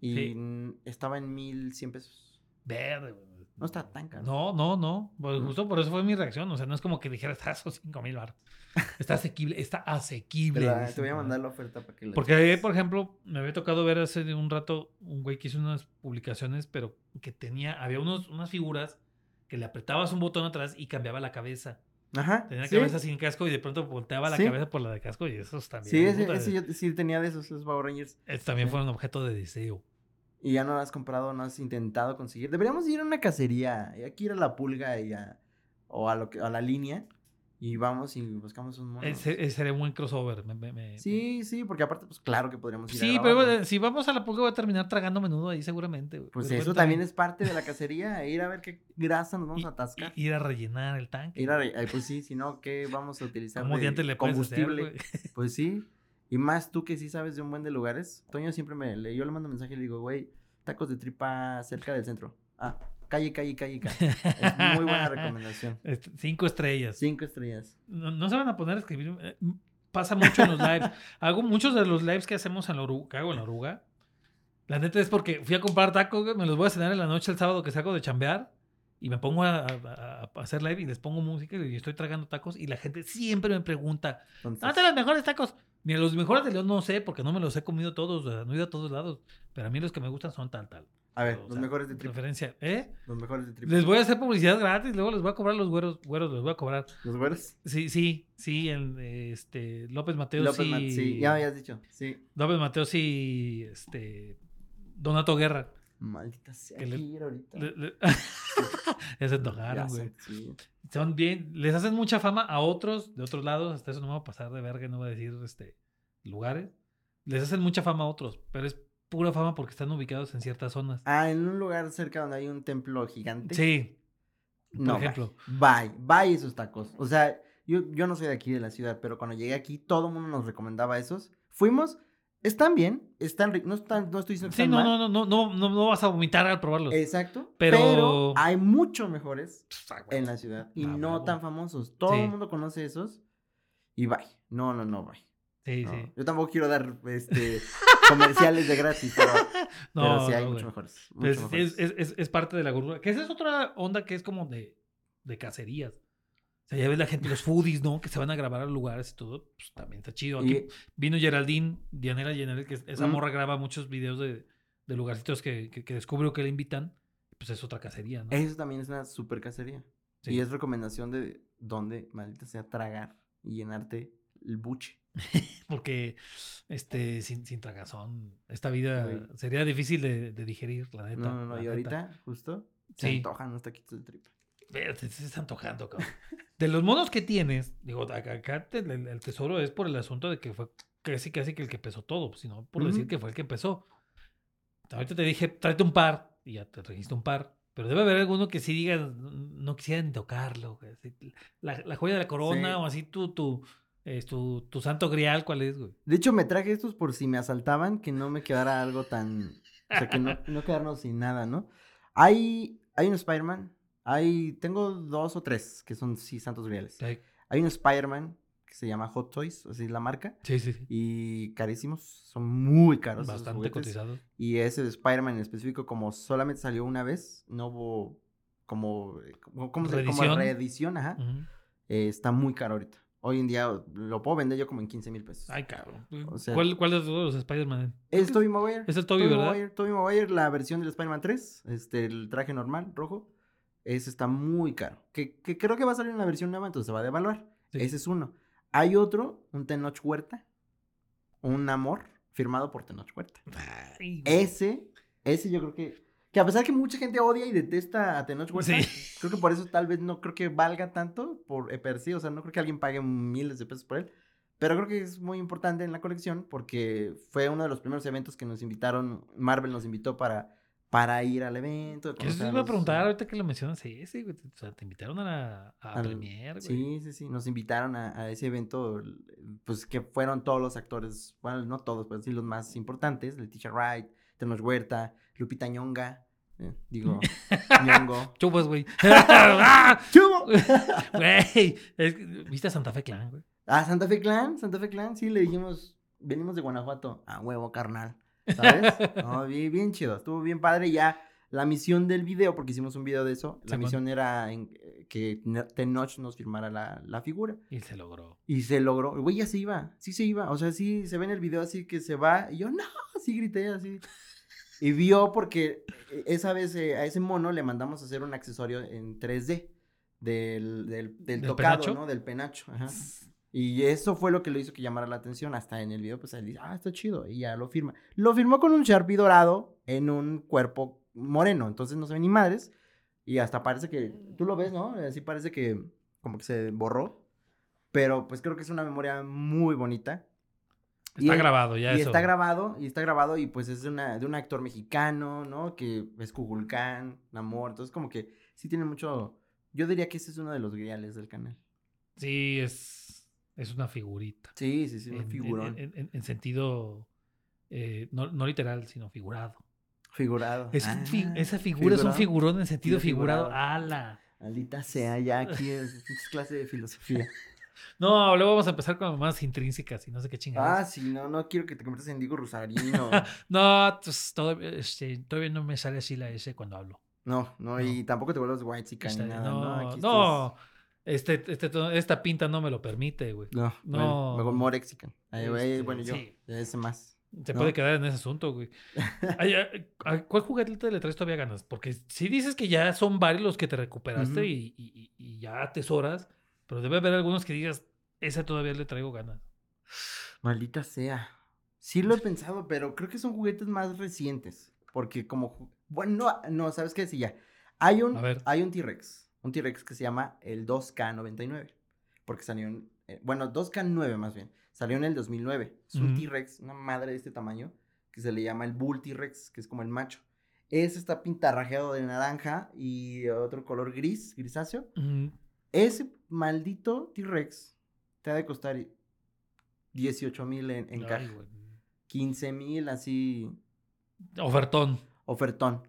Speaker 2: Y
Speaker 1: Sí.
Speaker 2: estaba en 1100 pesos.
Speaker 1: Verde.
Speaker 2: No está tan caro.
Speaker 1: No, no, no. Pues justo por eso fue mi reacción. O sea, no es como que dijera, está esos 5 mil bar. Está asequible, está asequible.
Speaker 2: la- te voy a mandar la oferta para que la
Speaker 1: Porque,
Speaker 2: cheques.
Speaker 1: por ejemplo, me había tocado ver hace un rato un güey que hizo unas publicaciones, pero que tenía, había unos, unas figuras que le apretabas un botón atrás y cambiaba la cabeza.
Speaker 2: Ajá.
Speaker 1: Tenía
Speaker 2: ¿sí?
Speaker 1: cabeza sin casco y de pronto volteaba la
Speaker 2: Sí.
Speaker 1: cabeza por la de casco y esos también.
Speaker 2: Sí, ese, ese yo sí tenía de esos, esos Power Rangers.
Speaker 1: esos también fueron objeto de deseo.
Speaker 2: Y ya no lo has comprado, no has intentado conseguir. Deberíamos ir a una cacería. Hay que ir a la pulga y a, o a, lo que, a la línea. Y vamos y buscamos un mono.
Speaker 1: Ese, ese sería un buen crossover. me- me- me-
Speaker 2: Sí, sí, porque aparte, pues claro que podríamos ir a
Speaker 1: Sí, pero si vamos a la pulga voy a terminar tragando menudo ahí seguramente.
Speaker 2: Pues
Speaker 1: Pero
Speaker 2: eso también es parte de la cacería. Ir a ver qué grasa nos vamos a atascar.
Speaker 1: ir a rellenar el tanque.
Speaker 2: Ir a, re- ay, pues sí, si no, ¿qué vamos a utilizar?
Speaker 1: ¿Cómo
Speaker 2: de
Speaker 1: le hacer,
Speaker 2: combustible. pues sí. Y más tú que sí sabes de un buen de lugares. Toño siempre me le, yo le mando mensaje y le digo, güey, tacos de tripa cerca del centro. Ah, calle, calle, calle, calle. Es muy buena recomendación.
Speaker 1: Cinco estrellas.
Speaker 2: Cinco estrellas.
Speaker 1: No, no se van a poner a escribir. eh, Pasa mucho en los lives. Hago muchos de los lives que hacemos en la oruga, que hago en la oruga. La neta es porque fui a comprar tacos, me los voy a cenar en la noche el sábado que salgo de chambear. Y me pongo a, a- a hacer live y les pongo música y estoy tragando tacos. Y la gente siempre me pregunta: ¿Dónde los mejores tacos? Mira, los mejores de León no sé porque no me los he comido todos, no he ido a todos lados. Pero a mí los que me gustan son tal, tal.
Speaker 2: A ver,
Speaker 1: O
Speaker 2: los
Speaker 1: sea,
Speaker 2: mejores de tripa.
Speaker 1: Referencia, ¿eh?
Speaker 2: Los mejores de tripa.
Speaker 1: Les voy a hacer publicidad gratis, luego les voy a cobrar los güeros, güeros les voy a cobrar.
Speaker 2: Los güeros.
Speaker 1: Sí, sí, sí, el, este, López Mateos
Speaker 2: López
Speaker 1: y...
Speaker 2: Sí, ya habías dicho. Sí.
Speaker 1: López Mateos y, este, Donato Guerra.
Speaker 2: Maldita sea.
Speaker 1: Que le-
Speaker 2: ahorita.
Speaker 1: Le- le- ya se güey.
Speaker 2: sí.
Speaker 1: Son bien, les hacen mucha fama a otros de otros lados, hasta eso no me va a pasar de verga, no voy a decir, este, lugares. Les hacen mucha fama a otros, pero es pura fama porque están ubicados en ciertas zonas.
Speaker 2: Ah, en un lugar cerca donde hay un templo gigante.
Speaker 1: Sí,
Speaker 2: No,
Speaker 1: por ejemplo.
Speaker 2: Bye, bye esos tacos. O sea, yo, yo no soy de aquí de la ciudad, pero cuando llegué aquí, todo el mundo nos recomendaba esos. Fuimos, están bien, están ricos, no, están, no estoy diciendo que
Speaker 1: Sí, no, no, no, no, no, no vas a vomitar al probarlos.
Speaker 2: Exacto,
Speaker 1: Pero-
Speaker 2: pero... hay muchos mejores
Speaker 1: Pff, güey.
Speaker 2: en la ciudad y
Speaker 1: Ah,
Speaker 2: no tan famosos. Todo
Speaker 1: Sí.
Speaker 2: el mundo conoce esos y bye. No, no, no, bye.
Speaker 1: Sí,
Speaker 2: No.
Speaker 1: sí.
Speaker 2: Yo tampoco quiero dar este, comerciales de gratis, pero,
Speaker 1: No,
Speaker 2: pero sí hay
Speaker 1: no,
Speaker 2: mucho
Speaker 1: güey.
Speaker 2: mejores. mucho
Speaker 1: Pues
Speaker 2: mejores.
Speaker 1: es, es, es, parte de la gordura. Que esa es otra onda que es como de, de cacerías. O sea, ya ves la gente, los foodies, ¿no? Que se van a grabar a lugares y todo. Pues también está chido. Aquí
Speaker 2: Y-
Speaker 1: vino Geraldine, Dianela Jenner, que es- esa
Speaker 2: Mm.
Speaker 1: morra graba muchos videos de, de lugarcitos que, que, que descubrió que le invitan. Pues es otra cacería, ¿no?
Speaker 2: Eso también es una super cacería.
Speaker 1: Sí.
Speaker 2: Y es recomendación de dónde, maldita sea, tragar y llenarte el buche.
Speaker 1: Porque este, sin, sin tragazón, esta vida sería difícil de, de digerir, la neta.
Speaker 2: No, no, no. Y
Speaker 1: neta.
Speaker 2: ahorita, justo, se
Speaker 1: Sí.
Speaker 2: antojan unos taquitos de tripa.
Speaker 1: Te, se está antojando, cabrón. De los monos que tienes, digo, acá, te- el, el tesoro es por el asunto de que fue casi casi que el que empezó todo, sino por decir
Speaker 2: Ujú.
Speaker 1: que fue el que empezó. Ahorita te dije, tráete un par, y ya te trajiste un par. Pero debe haber alguno que sí diga, no quisiera ni tocarlo. La, la joya de la corona,
Speaker 2: Sí.
Speaker 1: o así tu, tu, es tu, tu santo grial, ¿cuál es, güey?
Speaker 2: De hecho, me traje estos por si me asaltaban, que no me quedara algo tan... O sea, que no, no quedarnos sin nada, ¿no? Hay, hay un Spider-Man. Hay... Tengo dos o tres que son, sí, santos griales.
Speaker 1: Sí,
Speaker 2: Hay un Spider-Man que se llama Hot Toys, así es la marca.
Speaker 1: sí, sí. sí.
Speaker 2: Y carísimos. Son muy caros.
Speaker 1: Bastante
Speaker 2: juguetes.
Speaker 1: cotizado.
Speaker 2: Y ese de Spider-Man en específico, como solamente salió una vez, no hubo como, como, ¿cómo se- como
Speaker 1: Reedición.
Speaker 2: ajá, eh, está muy caro ahorita. Hoy en día lo puedo vender yo como en 15 mil pesos.
Speaker 1: Ay, cabrón.
Speaker 2: O sea-
Speaker 1: ¿Cuál, ¿Cuál de todos los Spider-Man?
Speaker 2: es Tobey Maguire.
Speaker 1: Es el Toby,
Speaker 2: Tobey
Speaker 1: ¿verdad?
Speaker 2: Maguire, Tobey Maguire, la versión del Spider-Man 3, este, el traje normal, rojo, ese está muy caro. Que, que creo que va a salir una versión nueva, entonces se va a devaluar.
Speaker 1: Sí.
Speaker 2: Ese es uno. Hay otro, un Tenoch Huerta, un amor firmado por Tenoch Huerta.
Speaker 1: Ay.
Speaker 2: Ese, ese yo creo que, que a pesar que mucha gente odia y detesta a Tenoch Huerta,
Speaker 1: Sí.
Speaker 2: creo que por eso tal vez no creo que valga tanto por eh, per sí, o sea, no creo que alguien pague miles de pesos por él, pero creo que es muy importante en la colección porque fue uno de los primeros eventos que nos invitaron, Marvel nos invitó para, para ir al evento. Conocer
Speaker 1: te iba a
Speaker 2: los-
Speaker 1: preguntar ahorita que lo mencionas ese, güey. O sea, te invitaron a la a
Speaker 2: al-
Speaker 1: Premiere, güey.
Speaker 2: Sí, sí, sí, nos invitaron a, a ese evento, pues que fueron todos los actores, bueno, no todos, pero sí los más importantes, Leticia Wright, Tenoch Huerta, Lupita Ñonga, eh, digo, Ñongo.
Speaker 1: Chupas, güey. ¡Ah!
Speaker 2: ¡Chubo!
Speaker 1: Güey. ¿Viste a Santa Fe Clan, güey?
Speaker 2: Ah, Santa Fe Clan, Santa Fe Clan, sí, le dijimos, venimos de Guanajuato, a huevo, carnal, ¿sabes? No, bien, bien chido, estuvo bien padre, ya la misión del video, porque hicimos un video de eso, la
Speaker 1: Simón.
Speaker 2: misión era en- eh, que Tenoch nos firmara la, la figura.
Speaker 1: Y se logró.
Speaker 2: Y se logró. Güey ya se iba. Sí se iba. O sea, sí se ve en el video así que se va. Y yo, no, así grité así. Y vio porque eh, esa vez eh, a ese mono le mandamos a hacer un accesorio en 3D del, del, del
Speaker 1: ¿Del
Speaker 2: tocado,
Speaker 1: penacho?
Speaker 2: ¿no? Del penacho. Ajá. Y eso fue lo que lo hizo que llamara la atención. Hasta en el video, pues él dice, ah, está chido. Y ya lo firma. Lo firmó con un Sharpie dorado en un cuerpo moreno. Entonces no se ve ni madres. Y hasta parece que, tú lo ves, ¿no? Así parece que como que se borró. Pero pues creo que es una memoria muy bonita.
Speaker 1: Está
Speaker 2: el-
Speaker 1: grabado ya
Speaker 2: y
Speaker 1: eso.
Speaker 2: está grabado, y está grabado, y pues es de, una, de un actor mexicano, ¿no? Que es Kukulcán, Namor, entonces como que sí tiene mucho, yo diría que ese es uno de los griales del canal.
Speaker 1: Sí, es, es una figurita.
Speaker 2: Sí, sí, sí, un
Speaker 1: en,
Speaker 2: figurón,
Speaker 1: en- en- en sentido eh, no, no literal, sino figurado.
Speaker 2: figurado.
Speaker 1: Es un fi-
Speaker 2: Ah,
Speaker 1: esa figura es un
Speaker 2: figurado.
Speaker 1: figurón en sentido figurado.
Speaker 2: figurado.
Speaker 1: ¡Ala!
Speaker 2: Maldita sea, ya aquí es, es clase de filosofía.
Speaker 1: No, luego vamos a empezar con más intrínsecas y no sé qué
Speaker 2: ah,
Speaker 1: chingadas.
Speaker 2: sí, no, no quiero que te conviertas en Diego Rusarino.
Speaker 1: No, pues, todavía, este, todavía no me sale así la S cuando hablo.
Speaker 2: No, no, y tampoco te vuelvas white chica ni
Speaker 1: Está-
Speaker 2: nada, ¿no?
Speaker 1: no,
Speaker 2: Aquí
Speaker 1: no, este, este, esta pinta no me lo permite, güey.
Speaker 2: No,
Speaker 1: No.
Speaker 2: no. Mejor Morexican. Ahí, güey,
Speaker 1: Este,
Speaker 2: bueno, yo,
Speaker 1: sí.
Speaker 2: ya ese más.
Speaker 1: Se
Speaker 2: ¿no?
Speaker 1: puede quedar en ese asunto, güey. Ay, ¿a ¿Cuál juguete le traes todavía ganas? Porque si dices que ya son varios los que te recuperaste y- y ya atesoras, pero debe haber algunos que digas, ese todavía le traigo ganas.
Speaker 2: Maldita sea. Sí lo he pensado, pero creo que son juguetes más recientes. Porque como... Bueno, no, no, ¿sabes qué? Sí, ya. Hay un, hay un T-Rex. Un T-Rex que se llama el 2K99. Porque salió en... eh, bueno, 2K9 más bien. Salió en el 2009. Es un
Speaker 1: Ujú.
Speaker 2: T-Rex, una madre de este tamaño, que se le llama el Bull T-Rex, que es como el macho. Ese está pintarrajeado de naranja y otro color gris, grisáceo. Ese maldito T-Rex te ha de costar 18 mil en, en
Speaker 1: ay,
Speaker 2: caja.
Speaker 1: güey.
Speaker 2: 15 mil así,
Speaker 1: Ofertón.
Speaker 2: ofertón.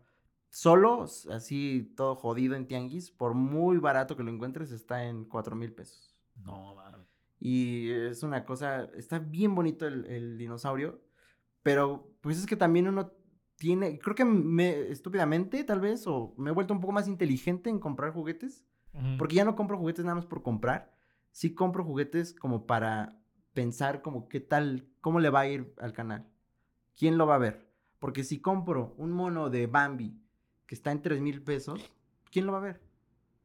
Speaker 2: Solo, así, todo jodido en tianguis, por muy barato que lo encuentres, está en 4 mil pesos.
Speaker 1: No, mames.
Speaker 2: Y es una cosa, está bien bonito el, el dinosaurio, pero pues es que también uno tiene, creo que me, estúpidamente tal vez, o me he vuelto un poco más inteligente en comprar juguetes.
Speaker 1: Ujú.
Speaker 2: Porque ya no compro juguetes nada más por comprar. Sí compro juguetes como para pensar como qué tal, cómo le va a ir al canal. ¿Quién lo va a ver? Porque si compro un mono de Bambi que está en 3 mil pesos, ¿quién lo va a ver?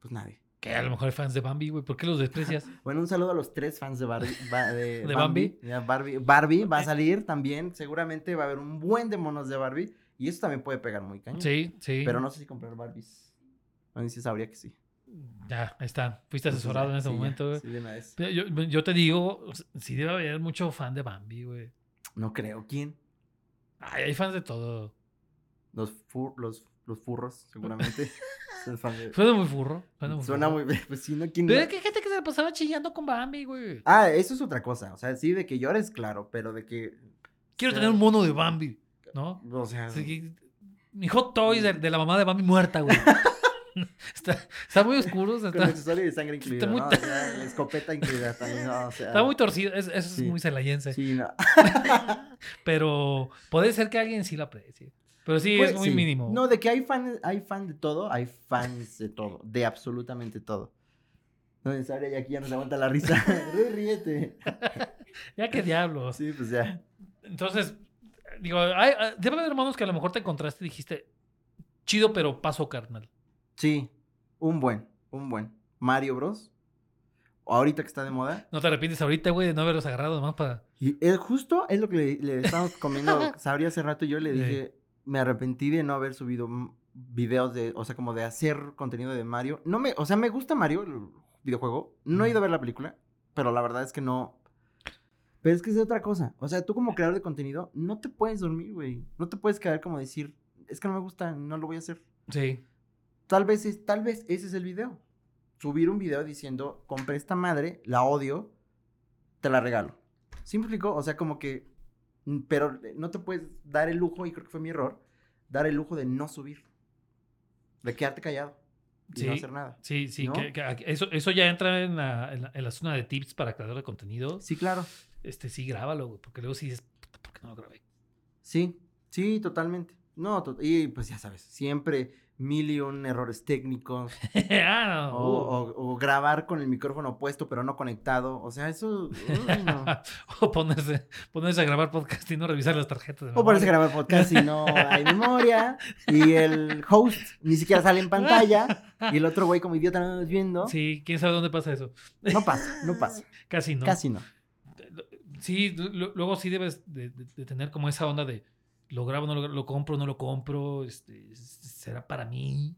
Speaker 2: Pues nadie.
Speaker 1: Que a lo mejor hay fans de Bambi, güey. ¿Por qué los desprecias?
Speaker 2: Bueno, un saludo a los tres fans de Barbie. ba- de,
Speaker 1: ¿De Bambi?
Speaker 2: Ya, Barbie. Barbie va a salir también. Seguramente va a haber un buen de monos de Barbie. Y eso también puede pegar muy cañón.
Speaker 1: sí, sí.
Speaker 2: Pero no sé si comprar Barbies. No sé si sabría que sí.
Speaker 1: Ya, ahí está. Fuiste asesorado en ese
Speaker 2: sí,
Speaker 1: momento, güey.
Speaker 2: sí, de una vez.
Speaker 1: Yo, yo te digo, sí debe haber mucho fan de Bambi, güey.
Speaker 2: No creo. ¿Quién?
Speaker 1: Ay, hay fans de todo.
Speaker 2: Los, fur- los, los furros, seguramente. De-
Speaker 1: Suena muy furro. Suena muy,
Speaker 2: Suena
Speaker 1: furro.
Speaker 2: muy bien. Pues sí, ¿no? ¿Quién
Speaker 1: Pero
Speaker 2: no?
Speaker 1: es que hay gente que se la pasaba chillando con Bambi, güey.
Speaker 2: Ah, eso es otra cosa. O sea, sí, de que llores, claro, pero de que.
Speaker 1: Quiero
Speaker 2: sea-
Speaker 1: tener un mono de Bambi, ¿no?
Speaker 2: O sea.
Speaker 1: Que- Mi hot toys de, de la mamá de Bambi muerta, güey. está, está muy oscuro. sea,
Speaker 2: Con
Speaker 1: está,
Speaker 2: accesorio de sangre incluido,
Speaker 1: muy
Speaker 2: ¿no? O
Speaker 1: ta-
Speaker 2: sea, la escopeta incluida también, ¿no? O sea.
Speaker 1: está muy torcido. es- eso
Speaker 2: Sí.
Speaker 1: es muy celayense.
Speaker 2: Sí, no.
Speaker 1: Pero puede ser que alguien sí lo aprecie. Pero sí,
Speaker 2: Pues,
Speaker 1: es muy
Speaker 2: sí.
Speaker 1: mínimo.
Speaker 2: No, de que hay fan, hay fan de todo, hay fans de todo, de absolutamente todo. No necesario, y aquí ya nos aguanta la risa. Rí- Ríete.
Speaker 1: Ya que diablos.
Speaker 2: Sí, pues ya.
Speaker 1: Entonces, digo, hay- debe haber hermanos que a lo mejor te encontraste y dijiste, chido, pero paso carnal.
Speaker 2: Sí, un buen, un buen. Mario Bros. ahorita que está de moda.
Speaker 1: No te arrepientes ahorita, güey, de no haberlos agarrado nomás para.
Speaker 2: Y es justo es lo que le, le estábamos comiendo Sabri hace rato. y Yo le
Speaker 1: Sí.
Speaker 2: dije, me arrepentí de no haber subido videos de, o sea, como de hacer contenido de Mario. No me, o sea, me gusta Mario, el videojuego. No he ido a ver la película, pero la verdad es que no. Pero es que es de otra cosa. O sea, tú como creador de contenido, no te puedes dormir, güey. No te puedes quedar como decir, es que no me gusta, no lo voy a hacer.
Speaker 1: Sí.
Speaker 2: Tal vez, es, tal vez ese es el video. Subir un video diciendo, compré esta madre, la odio, te la regalo. ¿Sí me explico? O sea, como que, mm, pero no te puedes dar el lujo, y creo que fue mi error, dar el lujo de no subir. De quedarte callado y no
Speaker 1: Sí.
Speaker 2: porque nada.
Speaker 1: Sí, sí,
Speaker 2: ¿No?
Speaker 1: que- que- eso, eso ya entra en la, en, la, en la zona de tips para creador de contenido.
Speaker 2: Sí, claro.
Speaker 1: Este, sí, grábalo, porque luego sí dices, "Puta, ¿por qué no lo grabé?
Speaker 2: Sí, sí, totalmente. No, to- y pues ya sabes, siempre mil y un errores técnicos.
Speaker 1: ah,
Speaker 2: O, o- o grabar con el micrófono puesto pero no conectado. O sea, eso... uy, no.
Speaker 1: o ponerse, ponerse a grabar podcast y no revisar las tarjetas. de
Speaker 2: O ponerse a grabar podcast y no hay memoria. Y el host ni siquiera sale en pantalla. Y el otro güey como idiota no nos viendo.
Speaker 1: Sí, quién sabe dónde pasa eso.
Speaker 2: No pasa, no pasa.
Speaker 1: Casi no.
Speaker 2: Casi no.
Speaker 1: Sí, lu- luego sí debes de, de- de tener como esa onda de lo grabo, no lo, lo compro, no lo compro, este, será para mí,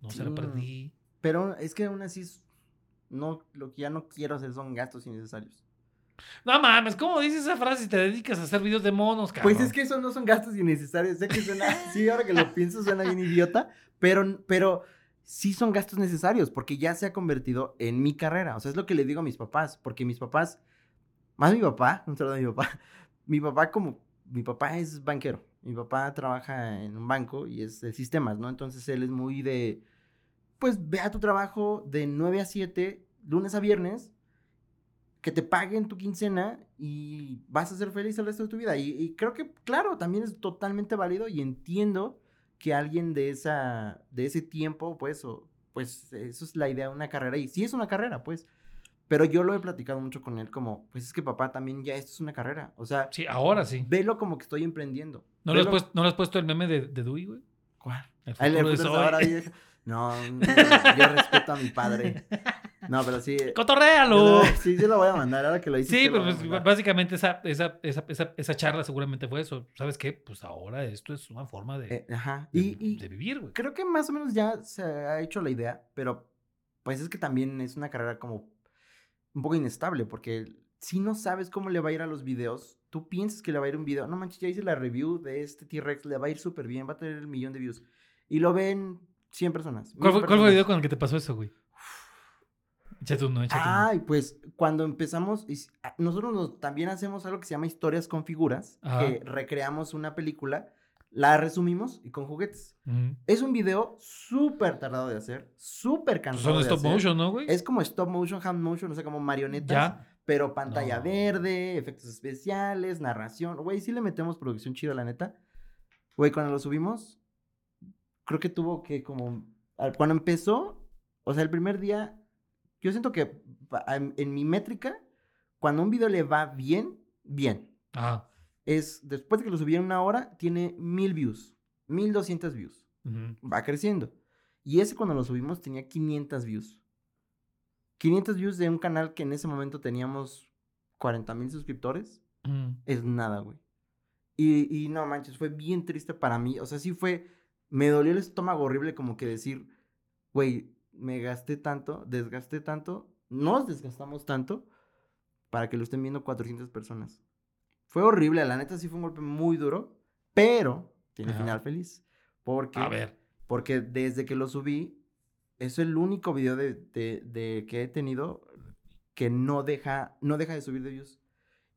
Speaker 1: no será para ti.
Speaker 2: Pero es que aún así no, lo que ya no quiero hacer son gastos innecesarios.
Speaker 1: No mames, ¿cómo dices esa frase si te dedicas a hacer videos de monos, cabrón?
Speaker 2: Pues es que esos no son gastos innecesarios. Sé que suena, sí, ahora que lo pienso suena bien idiota, pero, pero sí son gastos necesarios porque ya se ha convertido en mi carrera. O sea, es lo que le digo a mis papás, porque mis papás, más mi papá, un saludo a mi papá, mi papá como, mi papá es banquero, mi papá trabaja en un banco y es de sistemas, ¿no? Entonces él es muy de, pues ve a tu trabajo de 9 a 7, lunes a viernes, que te paguen tu quincena y vas a ser feliz el resto de tu vida. Y, creo que, claro, también es totalmente válido y entiendo que alguien de, esa, de ese tiempo, pues, pues eso es la idea de una carrera. Y sí es una carrera, pues. Pero yo lo he platicado mucho con él como, pues es que papá también ya esto es una carrera. O sea,
Speaker 1: Sí, ahora sí.
Speaker 2: velo como que estoy emprendiendo.
Speaker 1: ¿No le, has puesto, ¿No le has puesto el meme de, de Dewey, güey?
Speaker 2: ¿Cuál?
Speaker 1: El
Speaker 2: Ah, el
Speaker 1: futuro
Speaker 2: futuro ahora. No, no, yo respeto a mi padre. No, pero sí.
Speaker 1: ¡Cotorréalo!
Speaker 2: Sí, sí lo voy a mandar. Ahora que lo hice.
Speaker 1: Sí, pero pues,
Speaker 2: mandar.
Speaker 1: básicamente esa, esa, esa, esa, esa charla seguramente fue eso. ¿Sabes qué? Pues ahora esto es una forma de,
Speaker 2: Eh, ajá.
Speaker 1: de-
Speaker 2: Y, y
Speaker 1: de vivir, güey.
Speaker 2: creo que más o menos ya se ha hecho la idea, pero pues es que también es una carrera como un poco inestable, porque si no sabes cómo le va a ir a los videos, tú piensas que le va a ir un video, no manches, ya hice la review de este T-Rex, le va a ir súper bien, va a tener el millón de views. Y lo ven 100 personas.
Speaker 1: ¿Cuál
Speaker 2: 1000
Speaker 1: fue, cuál fue el video con el que te pasó eso, güey? Échate uno, échate uno.
Speaker 2: Ay, pues cuando empezamos, nosotros nos- también hacemos algo que se llama historias con figuras,
Speaker 1: Ajá.
Speaker 2: que recreamos una película, la resumimos y con juguetes. Es un video súper tardado de hacer, súper
Speaker 1: Pues
Speaker 2: cansado
Speaker 1: son
Speaker 2: de
Speaker 1: stop
Speaker 2: hacer.
Speaker 1: motion, ¿no, güey?
Speaker 2: Es como stop motion, hand motion, o sea, como marionetas,
Speaker 1: Ya.
Speaker 2: pero pantalla
Speaker 1: No.
Speaker 2: verde, efectos especiales, narración. Güey, sí le metemos producción chida, la neta. Güey, cuando lo subimos, creo que tuvo que como... Cuando empezó, o sea, el primer día, yo siento que en, en mi métrica, cuando un video le va bien, bien,
Speaker 1: Ajá.
Speaker 2: Es después de que lo subí en una hora, tiene mil views, mil doscientas views
Speaker 1: Ujú.
Speaker 2: va creciendo. Y ese cuando lo subimos tenía 500 views. 500 views de un canal que en ese momento teníamos 40 mil suscriptores. Es nada, güey. Y, y no manches, fue bien triste para mí. O sea, sí fue. Me dolió el estómago horrible, como que decir, güey, me gasté tanto, desgasté tanto, nos desgastamos tanto para que lo estén viendo 400 personas. Fue horrible, la neta sí fue un golpe muy duro, pero tiene
Speaker 1: Ajá.
Speaker 2: final feliz. Porque
Speaker 1: A ver.
Speaker 2: porque desde que lo subí, es el único video de, de- de que he tenido que no deja, no deja de subir de views.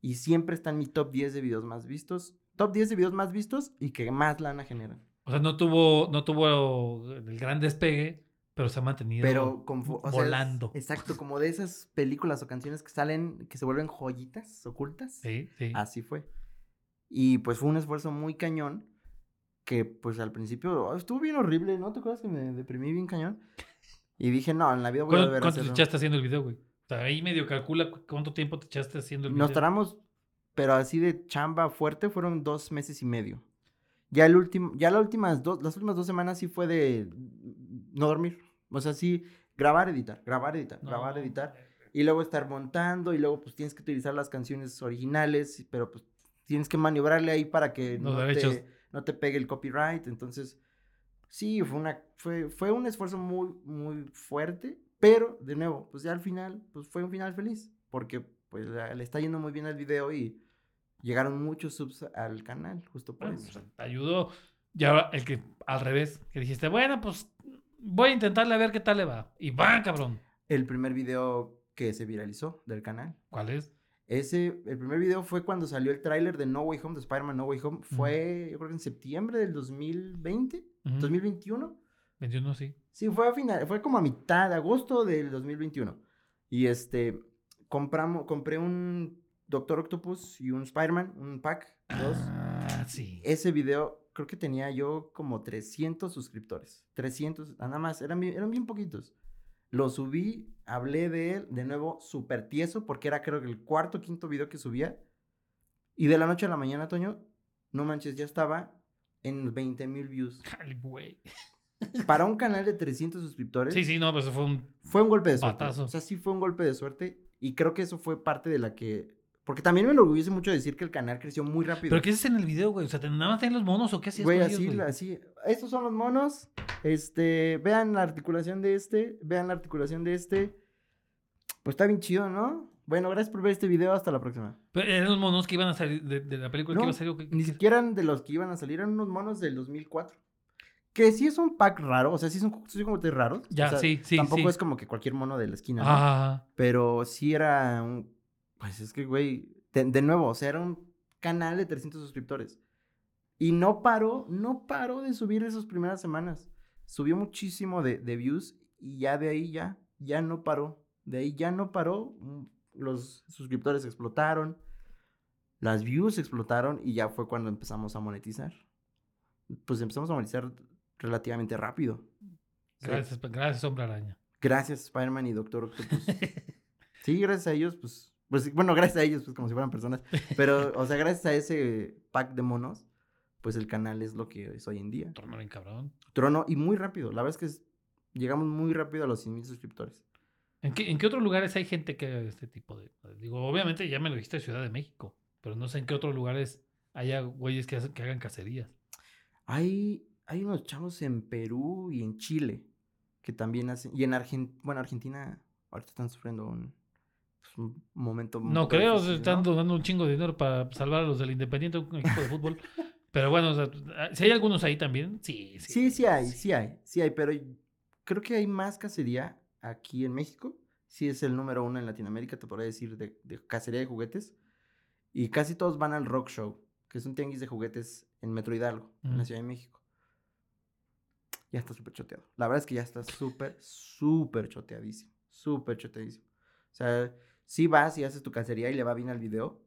Speaker 2: Y siempre está en mi top 10 de videos más vistos. Top 10 de videos más vistos y que más lana generan.
Speaker 1: O sea, no tuvo, no tuvo el gran despegue, pero se ha mantenido
Speaker 2: Pero como, o sea,
Speaker 1: volando.
Speaker 2: exacto, como de esas películas o canciones que salen, que se vuelven joyitas ocultas.
Speaker 1: Sí, sí.
Speaker 2: Así fue. Y pues fue un esfuerzo muy cañón que pues al principio oh, estuvo bien horrible, ¿no? ¿Te acuerdas que me deprimí bien cañón? Y dije, no, en la vida voy a
Speaker 1: ¿Cuánto,
Speaker 2: volver a
Speaker 1: cuánto te echaste haciendo el video, güey? O sea, ahí medio calcula cu- cuánto tiempo te echaste haciendo el video.
Speaker 2: Nos tardamos, pero así de chamba fuerte fueron dos meses y medio. Ya el último, ya las últimas dos, las últimas dos semanas sí fue de no dormir. O sea, sí, grabar, editar, grabar, editar,
Speaker 1: No,
Speaker 2: grabar, editar. y luego estar montando y luego pues tienes que utilizar las canciones originales, pero pues tienes que maniobrarle ahí para que
Speaker 1: Los
Speaker 2: no te, no te pegue el copyright. Entonces, sí, fue una fue, fue un esfuerzo muy muy fuerte, pero de nuevo, pues ya al final pues fue un final feliz, porque pues le está yendo muy bien al video y llegaron muchos subs al canal justo por
Speaker 1: Bueno,
Speaker 2: eso.
Speaker 1: pues, te ayudó. Y ahora el que al revés, que dijiste, bueno, pues voy a intentarle a ver qué tal le va. Y va, cabrón.
Speaker 2: El primer video que se viralizó del canal.
Speaker 1: ¿Cuál es?
Speaker 2: Ese, el primer video fue cuando salió el tráiler de No Way Home, de Spider-Man No Way Home. Fue, yo creo que en septiembre del 2020,
Speaker 1: Ujú.
Speaker 2: 2021.
Speaker 1: 21, sí.
Speaker 2: Sí, fue a final, fue como a mitad de agosto del 2021. Y este, compramos, compré un Doctor Octopus y un Spider-Man, un pack, dos.
Speaker 1: Ah, sí.
Speaker 2: Ese video creo que tenía yo como 300 suscriptores. 300, nada más, eran bien, eran bien poquitos. Lo subí, hablé de él, de nuevo, súper tieso, porque era creo que el cuarto o quinto video que subía. Y de la noche a la mañana, Toño, no manches, ya estaba en 20 mil views.
Speaker 1: Güey.
Speaker 2: Para un canal de 300 suscriptores,
Speaker 1: Sí, sí, no, pues fue un.
Speaker 2: fue un golpe de suerte.
Speaker 1: Patazo.
Speaker 2: O sea, sí fue un golpe de suerte. Y creo que eso fue parte de la que... Porque también me enorgullece mucho decir que el canal creció muy rápido.
Speaker 1: ¿Pero qué haces en el video, güey? O sea, ¿te- ¿nada más los monos o qué hacías
Speaker 2: Güey, así,
Speaker 1: güey?
Speaker 2: así. Estos son los monos. Este, vean la articulación de este. Vean la articulación de este. Pues está bien chido, ¿no? Bueno, gracias por ver este video. Hasta la próxima.
Speaker 1: Pero eran los monos que iban a salir de, de la película que iba a salir.
Speaker 2: Ni siquiera eran de los que iban a salir. Eran unos monos del 2004. Que sí es un pack raro. O sea, sí son, sí son juguetes raros.
Speaker 1: Ya,
Speaker 2: o sea,
Speaker 1: sí, sí,
Speaker 2: Tampoco
Speaker 1: sí.
Speaker 2: es como que cualquier mono de la esquina. ¿no? Pero sí era un. Pues es que, güey. De, de nuevo, o sea, era un canal de 300 suscriptores. Y no paró, no paró de subir esas primeras semanas. Subió muchísimo de, de views y ya de ahí ya, ya no paró. De ahí ya no paró. mm, Los suscriptores explotaron. Las views explotaron y ya fue cuando empezamos a monetizar. Pues empezamos a monetizar relativamente rápido.
Speaker 1: Gracias, gracias, hombre araña.
Speaker 2: Gracias, Spider-Man y Doctor Octopus. Sí, gracias a ellos, pues, pues, bueno, gracias a ellos, pues, como si fueran personas. Pero, o sea, gracias a ese pack de monos, pues el canal es lo que es hoy en día.
Speaker 1: Torno bien cabrón.
Speaker 2: Trono, y muy rápido. La verdad es que es- llegamos muy rápido a los 100 mil suscriptores.
Speaker 1: ¿En qué, ¿En qué otros lugares hay gente que haga este tipo de.? Digo, obviamente ya me lo dijiste Ciudad de México, pero no sé en qué otros lugares haya güeyes que, hacen- que hagan cacerías.
Speaker 2: Hay, hay unos chavos en Perú y en Chile que también hacen, y en Argentina, bueno, Argentina ahorita están sufriendo un, pues, un momento
Speaker 1: No creo,
Speaker 2: difícil,
Speaker 1: están
Speaker 2: ¿no?
Speaker 1: donando un chingo de dinero para salvar a los del Independiente, un equipo de fútbol. Pero bueno, o sea, si hay algunos ahí también, sí, sí.
Speaker 2: Sí, sí hay, sí hay, sí hay, pero creo que hay más cacería aquí en México. Sí es el número uno en Latinoamérica, te podría decir, de, de cacería de juguetes. Y casi todos van al Rock Show, que es un tianguis de juguetes en Metro Hidalgo, en la. Ciudad de México. Ya está súper choteado. La verdad es que ya está súper, súper choteadísimo. Súper choteadísimo. O sea, sí vas y haces tu cacería y le va bien al video.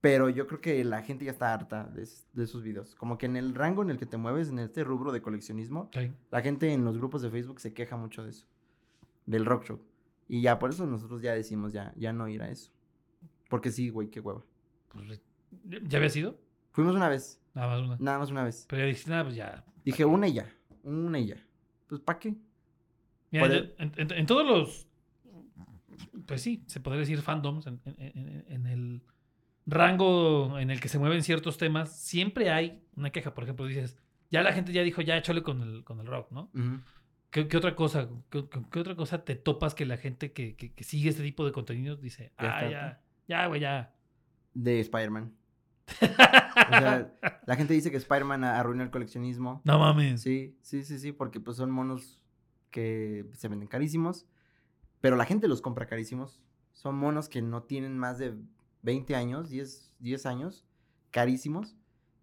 Speaker 2: Pero yo creo que la gente ya está harta de, de esos videos. Como que en el rango en el que te mueves, en este rubro de coleccionismo, la gente en los grupos de Facebook se queja mucho de eso. Del rock show. Y ya por eso nosotros ya decimos ya, ya no ir a eso. Porque sí, güey, qué hueva.
Speaker 1: Pues, ¿Ya había sido?
Speaker 2: Fuimos una vez,
Speaker 1: Nada más una.
Speaker 2: nada más una vez.
Speaker 1: Pero ya dijiste, nada, pues ya.
Speaker 2: Dije una y ya, una y ya. Pues ¿para qué?
Speaker 1: Mira,
Speaker 2: Puede-
Speaker 1: yo- en, en- en todos los. Pues sí, se podría decir fandoms, en, en- en- en el rango en el que se mueven ciertos temas, siempre hay una queja. Por ejemplo, dices, ya la gente ya dijo, ya échale con el, con el rock, ¿no? ¿Qué, qué otra cosa? ¿Qué, otra cosa te topas que la gente que, que- que sigue este tipo de contenidos dice, ah, ya, ya, güey, ya?
Speaker 2: De Spider-Man. O sea, la gente dice que Spider-Man a- arruinó el coleccionismo.
Speaker 1: no mames.
Speaker 2: Sí, sí, sí, sí, porque pues son monos que se venden carísimos, pero la gente los compra carísimos. Son monos que no tienen más de 20 años, 10, 10 años, carísimos,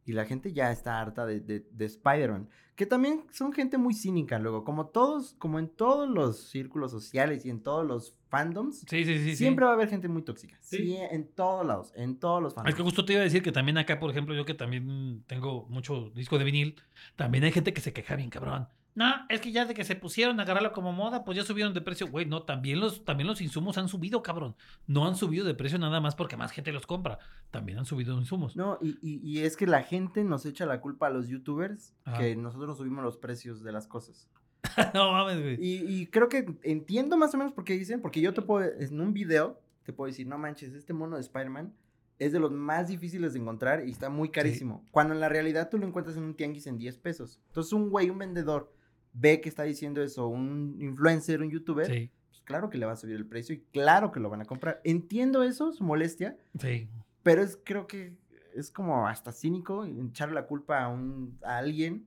Speaker 2: y la gente ya está harta de, de, de Spider-Man, que también son gente muy cínica luego, como todos, como en todos los círculos sociales y en todos los fandoms,
Speaker 1: Sí, sí, sí. sí.
Speaker 2: siempre va a haber gente muy tóxica.
Speaker 1: Sí.
Speaker 2: Sí, en todos lados, en todos los
Speaker 1: Es
Speaker 2: fandoms.
Speaker 1: que justo te iba a decir que también acá, por ejemplo, yo que también tengo mucho disco de vinil, también hay gente que se queja bien cabrón. No, es que ya de que se pusieron a agarrarlo como moda, pues ya subieron de precio. Güey, no, también los, también los insumos han subido, cabrón. No han subido de precio nada más porque más gente los compra. También han subido insumos.
Speaker 2: No, y, y- y es que la gente nos echa la culpa a los youtubers
Speaker 1: Ajá.
Speaker 2: que nosotros subimos los precios de las cosas.
Speaker 1: no mames, güey.
Speaker 2: Y, y creo que entiendo más o menos por qué dicen, porque yo te puedo, en un video, te puedo decir, no manches, este mono de Spider-Man es de los más difíciles de encontrar y está muy carísimo. Cuando en la realidad tú lo encuentras en un tianguis en 10 pesos. Entonces un güey, un vendedor, ve que está diciendo eso, un influencer, un youtuber,
Speaker 1: Sí,
Speaker 2: pues claro que le va a subir el precio y claro que lo van a comprar. Entiendo eso, su molestia,
Speaker 1: sí.
Speaker 2: pero es, creo que es como hasta cínico echarle la culpa a, un, a alguien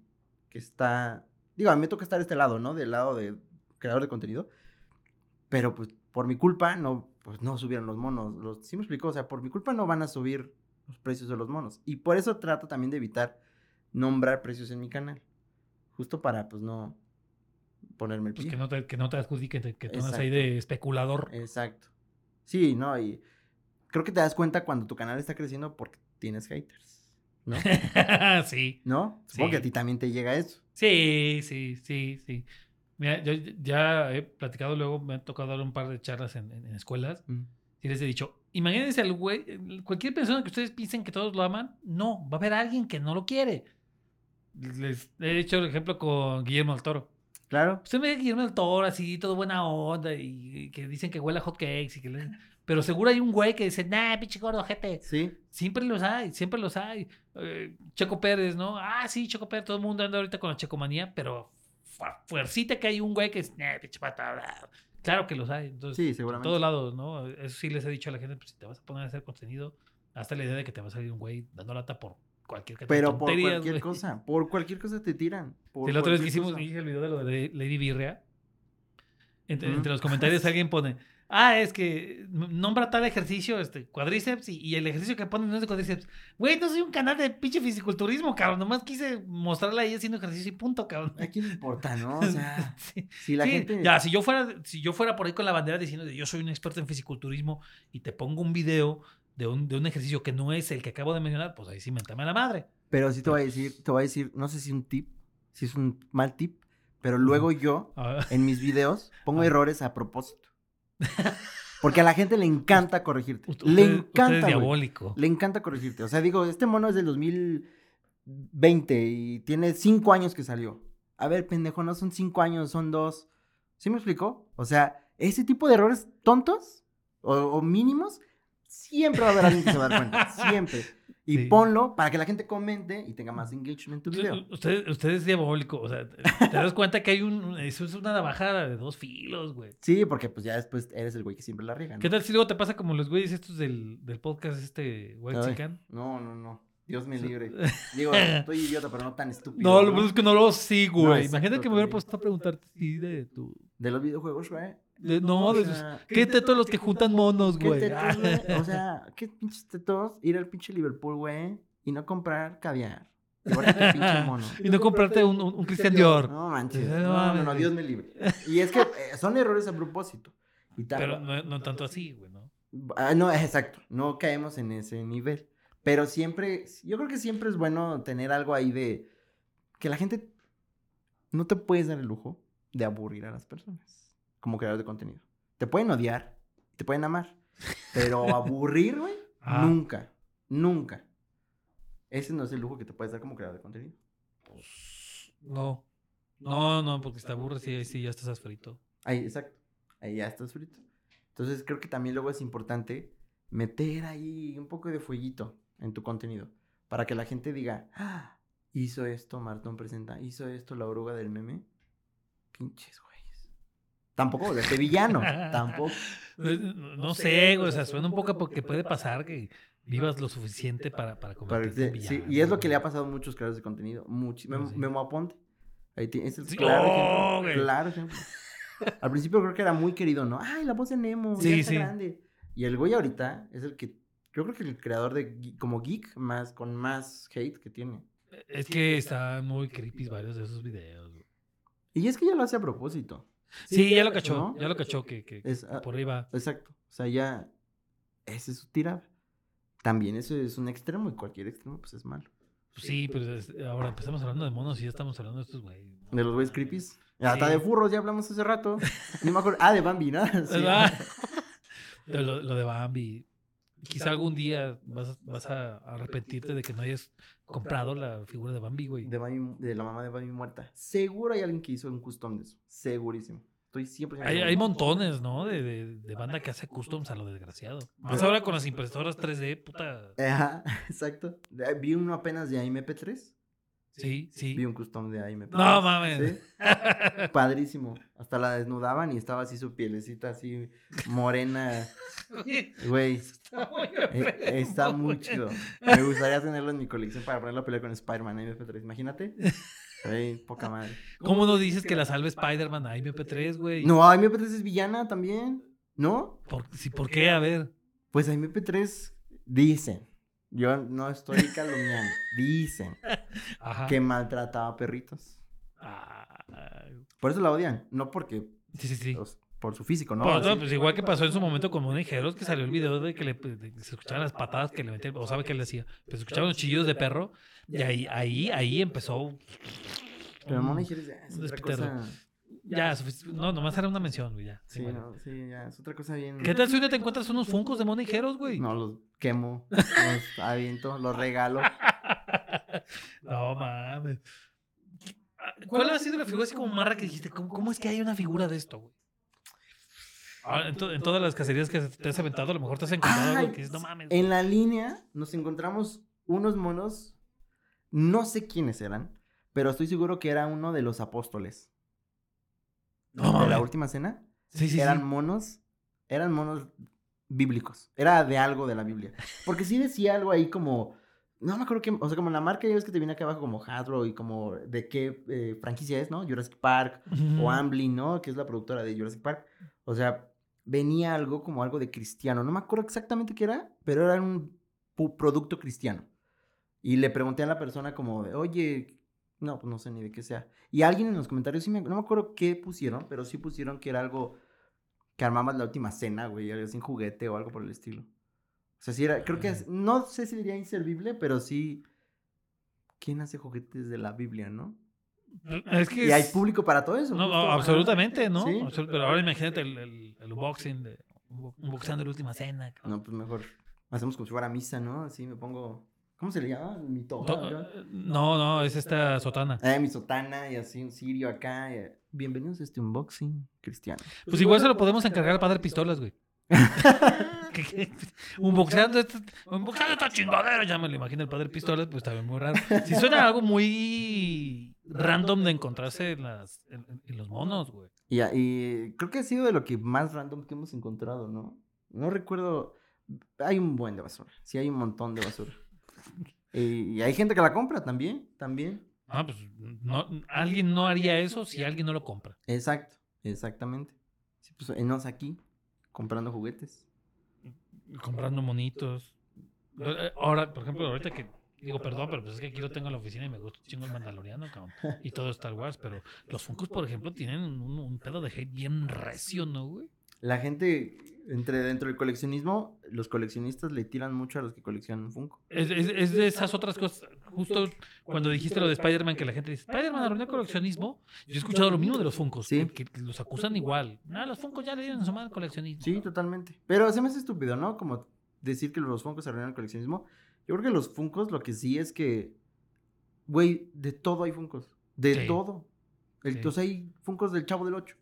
Speaker 2: que está... Digo, a mí me toca estar de este lado, ¿no? Del lado de creador de contenido. Pero pues por mi culpa no, pues no subieron los monos. Los, sí me explicó, o sea, por mi culpa no van a subir los precios de los monos. Y por eso trato también de evitar nombrar precios en mi canal. Justo para pues no ponerme el
Speaker 1: Pues
Speaker 2: pie.
Speaker 1: que no te, que no te adjudiquen, que, que tú andas ahí de especulador.
Speaker 2: Exacto. Sí, no, y creo que te das cuenta cuando tu canal está creciendo porque tienes haters, ¿no?
Speaker 1: sí.
Speaker 2: ¿No? Supongo que a ti también te llega eso.
Speaker 1: Sí, sí, sí, sí. Mira, yo ya he platicado luego, me ha tocado dar un par de charlas en, en- en escuelas y les he dicho, imagínense al güey, cualquier persona que ustedes piensen que todos lo aman, no, va a haber alguien que no lo quiere. Les he hecho el ejemplo con Guillermo del Toro.
Speaker 2: Claro.
Speaker 1: Usted ve a Guillermo del Toro así, todo buena onda y, y que dicen que huele a hot cakes y que le- Pero seguro hay un güey que dice, nah, pinche gordo, gente.
Speaker 2: Sí.
Speaker 1: Siempre los hay, siempre los hay. Eh, Checo Pérez, ¿no? Ah, sí, Checo Pérez, todo el mundo anda ahorita con la checomanía, pero fu- fuercita que hay un güey que es, nah, pinche pata, bla". Claro que los hay. Entonces,
Speaker 2: Sí,
Speaker 1: en
Speaker 2: seguramente.
Speaker 1: todos lados, ¿no? Eso sí les he dicho a la gente, pues si te vas a poner a hacer contenido, hasta la idea de que te va a salir un güey dando lata por cualquier
Speaker 2: Pero por cualquier
Speaker 1: güey.
Speaker 2: cosa, por cualquier cosa te tiran. Por
Speaker 1: la otra vez que hicimos,
Speaker 2: cosa.
Speaker 1: el video de lo de Lady Birria. Entre, entre los comentarios alguien pone, ah, es que nombra tal ejercicio, este, cuadríceps, y, y el ejercicio que ponen no es de cuadríceps. Güey, no soy un canal de pinche fisiculturismo, cabrón. Nomás quise mostrarla ahí haciendo ejercicio y punto, cabrón.
Speaker 2: ¿A quién le importa, no? O sea,
Speaker 1: Sí.
Speaker 2: si la
Speaker 1: Sí,
Speaker 2: gente.
Speaker 1: Ya, si yo fuera, si yo fuera por ahí con la bandera diciendo yo soy un experto en fisiculturismo y te pongo un video de un, de un ejercicio que no es el que acabo de mencionar, pues ahí sí mentame a la madre.
Speaker 2: Pero sí te voy a decir, te voy a decir, no sé si es un tip, si es un mal tip, pero luego yo,
Speaker 1: Ah,
Speaker 2: en mis videos, pongo
Speaker 1: Ah.
Speaker 2: errores a propósito. Porque a la gente le encanta corregirte.
Speaker 1: usted-
Speaker 2: Le
Speaker 1: es
Speaker 2: encanta. güey.
Speaker 1: diabólico.
Speaker 2: Le encanta corregirte. O sea, digo, este mono es del 2020 y tiene cinco años que salió. A ver, pendejo, no son cinco años, son dos. ¿Sí me explicó? O sea, ese tipo de errores tontos o, o mínimos, siempre va a haber alguien que se va a dar cuenta. Siempre. Y
Speaker 1: Sí.
Speaker 2: ponlo para que la gente comente y tenga más engagement en tu video.
Speaker 1: Usted, usted es diabólico, o sea, te das cuenta que hay un, eso es una navaja de dos filos, güey.
Speaker 2: Sí, porque pues ya después eres el güey que siempre la riega. ¿no?
Speaker 1: ¿Qué tal si luego te pasa como los güeyes estos del, del podcast este White
Speaker 2: Ay,
Speaker 1: Chicken?
Speaker 2: No, no, no. Dios me libre. Digo, estoy idiota, pero no tan estúpido.
Speaker 1: No, lo bueno es que no lo sigo,
Speaker 2: No,
Speaker 1: güey. Imagínate que me hubiera puesto a preguntarte si de tu...
Speaker 2: De los videojuegos, güey.
Speaker 1: No,
Speaker 2: O
Speaker 1: de
Speaker 2: sea,
Speaker 1: sus- ¿Qué tetos los que juntan monos,
Speaker 2: ¿Qué
Speaker 1: güey?
Speaker 2: tetos, güey? O sea, qué pinches tetos ir al pinche Liverpool, güey, y no comprar caviar. Pinche mono.
Speaker 1: y no comprarte un, un, un Christian Dior.
Speaker 2: No manches.
Speaker 1: No,
Speaker 2: No, no. Dios me libre. Y es que eh, son errores a propósito. Y tal-
Speaker 1: Pero no, no tanto así, güey, ¿no?
Speaker 2: Ah, no, exacto. No caemos en ese nivel. Pero siempre, yo creo que siempre es bueno tener algo ahí de que la gente no te puedes dar el lujo de aburrir a las personas como creador de contenido. Te pueden odiar, te pueden amar, pero aburrir, güey,
Speaker 1: Ah.
Speaker 2: nunca, nunca. Ese no es el lujo que te puedes dar como creador de contenido.
Speaker 1: No. No, no, porque te aburres y sí ya estás frito.
Speaker 2: Ahí, exacto. Ahí ya estás frito. Entonces creo que también luego es importante meter ahí un poco de fueguito en tu contenido. Para que la gente diga, "Ah, hizo esto Martón Presenta, hizo esto la oruga del meme. Pinches Tampoco volverte villano. tampoco.
Speaker 1: No, no sé, güey, o sea, suena un poco porque puede pasar que vivas lo suficiente para, para
Speaker 2: Para
Speaker 1: convertirte en
Speaker 2: sí,
Speaker 1: villano,
Speaker 2: y es lo que le ha pasado a muchos creadores de contenido. Muchi- Memo,
Speaker 1: Sí.
Speaker 2: Memo Aponte. Ahí tiene- es el
Speaker 1: Sí,
Speaker 2: claro
Speaker 1: oh,
Speaker 2: ejemplo.
Speaker 1: güey.
Speaker 2: Claro ejemplo. Al principio creo que era muy querido, ¿no? Ay, la voz de Nemo,
Speaker 1: Sí,
Speaker 2: ya está
Speaker 1: sí.
Speaker 2: grande. Y el güey ahorita es el que, yo creo que el creador de como geek más con más hate que tiene.
Speaker 1: Es que están muy creepy varios de esos videos. güey.
Speaker 2: Y es que ya lo hace a propósito.
Speaker 1: Sí, ya lo cachó,
Speaker 2: ¿no?
Speaker 1: ya lo cachó que, que
Speaker 2: Es, ah,
Speaker 1: por ahí va.
Speaker 2: Exacto. O sea, ya esa es su tirada. También eso es un extremo y cualquier extremo pues es malo.
Speaker 1: Pues sí, pero es- ahora empezamos hablando de monos y ya estamos hablando de estos güeyes.
Speaker 2: De los güeyes creepies. Hasta
Speaker 1: Sí.
Speaker 2: de furros ya hablamos hace rato. No me acuerdo. Ah, de Bambi, ¿no? Sí.
Speaker 1: Pero lo, lo de Bambi. Quizá algún día vas, vas a arrepentirte de que no hayas comprado la figura de Bambi, güey.
Speaker 2: De, Bambi- de la mamá de Bambi muerta. Seguro hay alguien que hizo un custom de eso. Segurísimo. Estoy siempre
Speaker 1: Hay, hay montones, ¿no? De, de, de banda que hace customs a lo desgraciado. Más ahora con las impresoras 3D, puta.
Speaker 2: Ajá, exacto. Vi uno apenas de AIMP3.
Speaker 1: Sí, sí.
Speaker 2: Vi un custom de AIMP3.
Speaker 1: No mames.
Speaker 2: Sí. Padrísimo. Hasta la desnudaban y estaba así su pielecita así morena. Güey,
Speaker 1: Está muy
Speaker 2: eh, está muy chido. Me gustaría tenerlo en mi colección para ponerlo a pelear con Spider-Man AIMP3. Imagínate. Güey, poca madre.
Speaker 1: ¿Cómo no dices que la salve Spider-Man a MP3, güey?
Speaker 2: No, AIMP3 es villana también. ¿No?
Speaker 1: ¿Por, sí, ¿Por qué? A ver.
Speaker 2: Pues AIMP3 dicen. Yo no estoy calumniando. Dicen
Speaker 1: Ajá.
Speaker 2: que maltrataba a perritos.
Speaker 1: Ah,
Speaker 2: Por eso la odian. No porque.
Speaker 1: sí, sí, sí.
Speaker 2: por su físico, ¿no?
Speaker 1: Pues, no, pues igual que pasó en su momento con Monejeros, que salió el video de que le, de se escuchaban las patadas que le metía, o sabe qué le hacía. Pues se escuchaban los chillidos de perro, y ahí, ahí, ahí empezó.
Speaker 2: Pero Jerez ya es otra cosa.
Speaker 1: Ya, no, nomás era una mención, güey, ya.
Speaker 2: Sí,
Speaker 1: Sí, vale.
Speaker 2: no, sí, ya, es otra cosa bien.
Speaker 1: ¿Qué tal si un día te encuentras unos funcos de Monejeros, güey?
Speaker 2: No, los quemo, los aviento, los regalo.
Speaker 1: No mames. ¿Cuál ha sido la figura así como marra que dijiste? ¿Cómo, cómo es que hay una figura de esto, güey? Ah, en, to- en todas las cacerías que te has aventado, a lo mejor te has encontrado algo que dices, no mames.
Speaker 2: En la línea nos encontramos unos monos, no sé quiénes eran, pero estoy seguro que era uno de los apóstoles.
Speaker 1: No
Speaker 2: de la última cena.
Speaker 1: Sí, sí,
Speaker 2: eran
Speaker 1: sí.
Speaker 2: monos, eran monos bíblicos. Era de algo de la Biblia. Porque sí decía algo ahí como, no me acuerdo qué, o sea, como la marca ya ves que te viene acá abajo como Hasbro y como de qué eh, franquicia es, ¿no? Jurassic Park
Speaker 1: Ujú.
Speaker 2: o Amblin, ¿no? Que es la productora de Jurassic Park. O sea, venía algo como algo de cristiano. No me acuerdo exactamente qué era, pero era un producto cristiano. Y le pregunté a la persona como, oye, no, pues no sé ni de qué sea. Y alguien en los comentarios, sí me, no me acuerdo qué pusieron, pero sí pusieron que era algo que armabas la última cena, güey, algo sin juguete o algo por el estilo. O sea, sí era, creo que, es- no sé si diría inservible, pero sí, ¿quién hace juguetes de la Biblia, no?
Speaker 1: Es que
Speaker 2: Y hay público para todo eso.
Speaker 1: No,
Speaker 2: justo,
Speaker 1: absolutamente, ¿no?
Speaker 2: Sí.
Speaker 1: Absolut- Pero ahora imagínate el, el, el unboxing de un unboxing de la última cena. cabrón.
Speaker 2: No, pues mejor hacemos como si fuera misa, ¿no? Así me pongo. ¿Cómo se le llama? Mi toga.
Speaker 1: To-
Speaker 2: acá.
Speaker 1: No, no, es esta sotana.
Speaker 2: Eh, mi sotana y así un cirio acá. y- Bienvenidos a este unboxing cristiano.
Speaker 1: Pues igual se lo podemos encargar al padre Pistolas, güey. Unboxeando esta, unboxeando esta chingadera, ya me lo imagino el padre Pistolas, pues también muy raro. Si suena algo muy random de encontrarse en, las, en, en los monos, güey.
Speaker 2: Y, y creo que ha sido de lo que más random que hemos encontrado, ¿no? No recuerdo. Hay un buen de basura. Sí, hay un montón de basura. Y, y hay gente que la compra también. También.
Speaker 1: Ah, pues no, alguien no haría eso si alguien no lo compra.
Speaker 2: Exacto. Exactamente. Sí, pues enos aquí comprando juguetes.
Speaker 1: comprando monitos. Eh, Ahora, por ejemplo, ahorita que digo, perdón, pero pues es que aquí lo tengo en la oficina y me gusta chingo el Mandaloriano, cabrón. Y todo Star Wars, pero los Funkos, por ejemplo, tienen un, un pedo de hate bien recio, ¿no, güey?
Speaker 2: La gente, entre dentro del coleccionismo, los coleccionistas le tiran mucho a los que coleccionan Funko.
Speaker 1: Es, es- es de esas otras cosas. Justo cuando dijiste lo de Spider-Man, que la gente dice, Spider-Man arruinó el coleccionismo. Yo he escuchado lo mismo de los Funkos,
Speaker 2: Sí.
Speaker 1: que, que los acusan igual. No, los Funkos ya le dieron su madre coleccionismo.
Speaker 2: Sí, totalmente. Pero se me hace estúpido, ¿no? Como decir que los Funkos arruinan el coleccionismo. Yo creo que los Funkos lo que sí es que, güey, de todo hay Funkos. De
Speaker 1: Sí.
Speaker 2: todo. El,
Speaker 1: Sí.
Speaker 2: O sea, hay Funkos del Chavo del 8.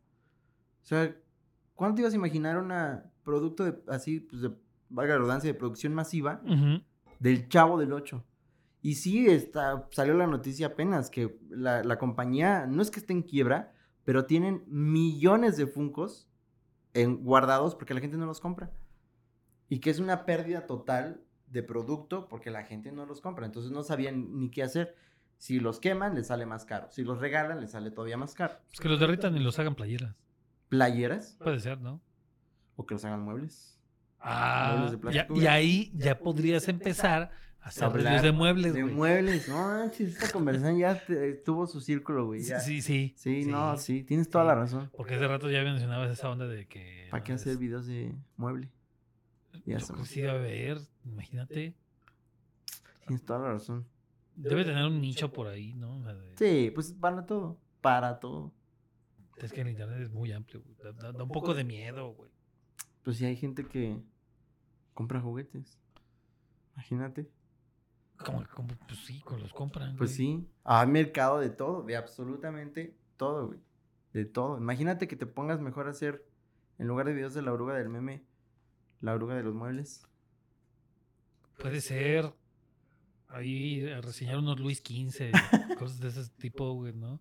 Speaker 2: O sea, ¿cuándo te ibas a imaginar un producto de, así, pues de, valga la redundancia, de producción masiva del Chavo del 8? Y sí, está, salió la noticia apenas que la, la compañía, no es que esté en quiebra, pero tienen millones de Funcos en, guardados porque la gente no los compra. Y que es una pérdida total de producto porque la gente no los compra. Entonces no sabían ni qué hacer. Si los queman, les sale más caro. Si los regalan, les sale todavía más caro.
Speaker 1: Pues que los derritan y los hagan playeras.
Speaker 2: Playeras
Speaker 1: Puede ser, ¿no?
Speaker 2: o que los hagan muebles.
Speaker 1: Ah,
Speaker 2: Muebles de
Speaker 1: ya- y ahí ya podrías empezar a hacer reviews de muebles,
Speaker 2: De
Speaker 1: güey.
Speaker 2: muebles. No, esta conversación ya te- tuvo su círculo, güey. ya.
Speaker 1: Sí, sí.
Speaker 2: Sí, no, sí, tienes toda la razón.
Speaker 1: Porque hace rato ya mencionabas esa onda de que.
Speaker 2: ¿Para qué hacer
Speaker 1: es-
Speaker 2: videos de mueble? Ya sabes.
Speaker 1: sí debe haber, imagínate.
Speaker 2: Tienes toda la razón.
Speaker 1: Debe tener un nicho por ahí, ¿no? O sea, de-
Speaker 2: Sí, pues para todo. Para todo.
Speaker 1: Es que el internet es muy amplio, güey. Da, da- da un poco de miedo, güey.
Speaker 2: Pues sí, hay gente que. Compra juguetes. Imagínate.
Speaker 1: Como, como, pues sí, con los compran.
Speaker 2: Pues
Speaker 1: güey.
Speaker 2: sí. Hay mercado de todo, de absolutamente todo, güey. De todo. Imagínate que te pongas mejor a hacer, en lugar de videos de la oruga del meme, la oruga de los muebles.
Speaker 1: Puede ser. Ahí a reseñar unos Luis XV, cosas de ese tipo, güey, ¿no?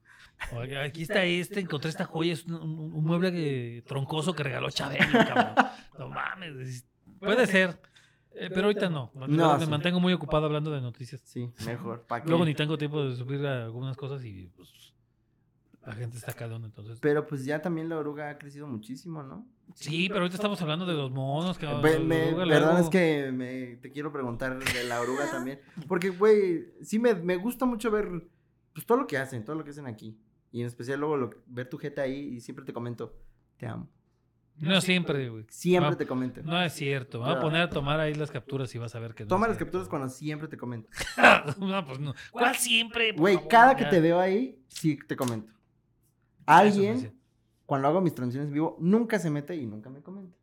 Speaker 1: O aquí está este, encontré esta joya, es un, un- un mueble que- troncoso que regaló Chabelo, cabrón. No mames. es- Puede ser. Eh, pero ahorita no.
Speaker 2: No,
Speaker 1: verdad, me
Speaker 2: sí.
Speaker 1: mantengo muy ocupado hablando de noticias.
Speaker 2: Sí, mejor.
Speaker 1: Luego ni tengo tiempo de subir algunas cosas y pues la gente está cada uno, entonces.
Speaker 2: Pero pues ya también la oruga ha crecido muchísimo, ¿no?
Speaker 1: Sí, pero ahorita estamos hablando de los monos. Que
Speaker 2: me-
Speaker 1: luego-
Speaker 2: perdón, es que me- te quiero preguntar de la oruga también. Porque, güey, sí me, me gusta mucho ver pues, todo lo que hacen, todo lo que hacen aquí. Y en especial luego lo- ver tu jeta ahí y siempre te comento, te amo.
Speaker 1: No siempre, güey.
Speaker 2: Siempre
Speaker 1: No,
Speaker 2: te comento.
Speaker 1: No es cierto. Vamos a poner a tomar ahí las capturas y vas a ver que no.
Speaker 2: Toma las
Speaker 1: cierto.
Speaker 2: capturas cuando siempre te comento.
Speaker 1: no, pues no. ¿Cuál siempre?
Speaker 2: Güey, cada que te veo ahí, sí te comento. Alguien, cuando hago mis transmisiones en vivo, nunca se mete y nunca me comenta.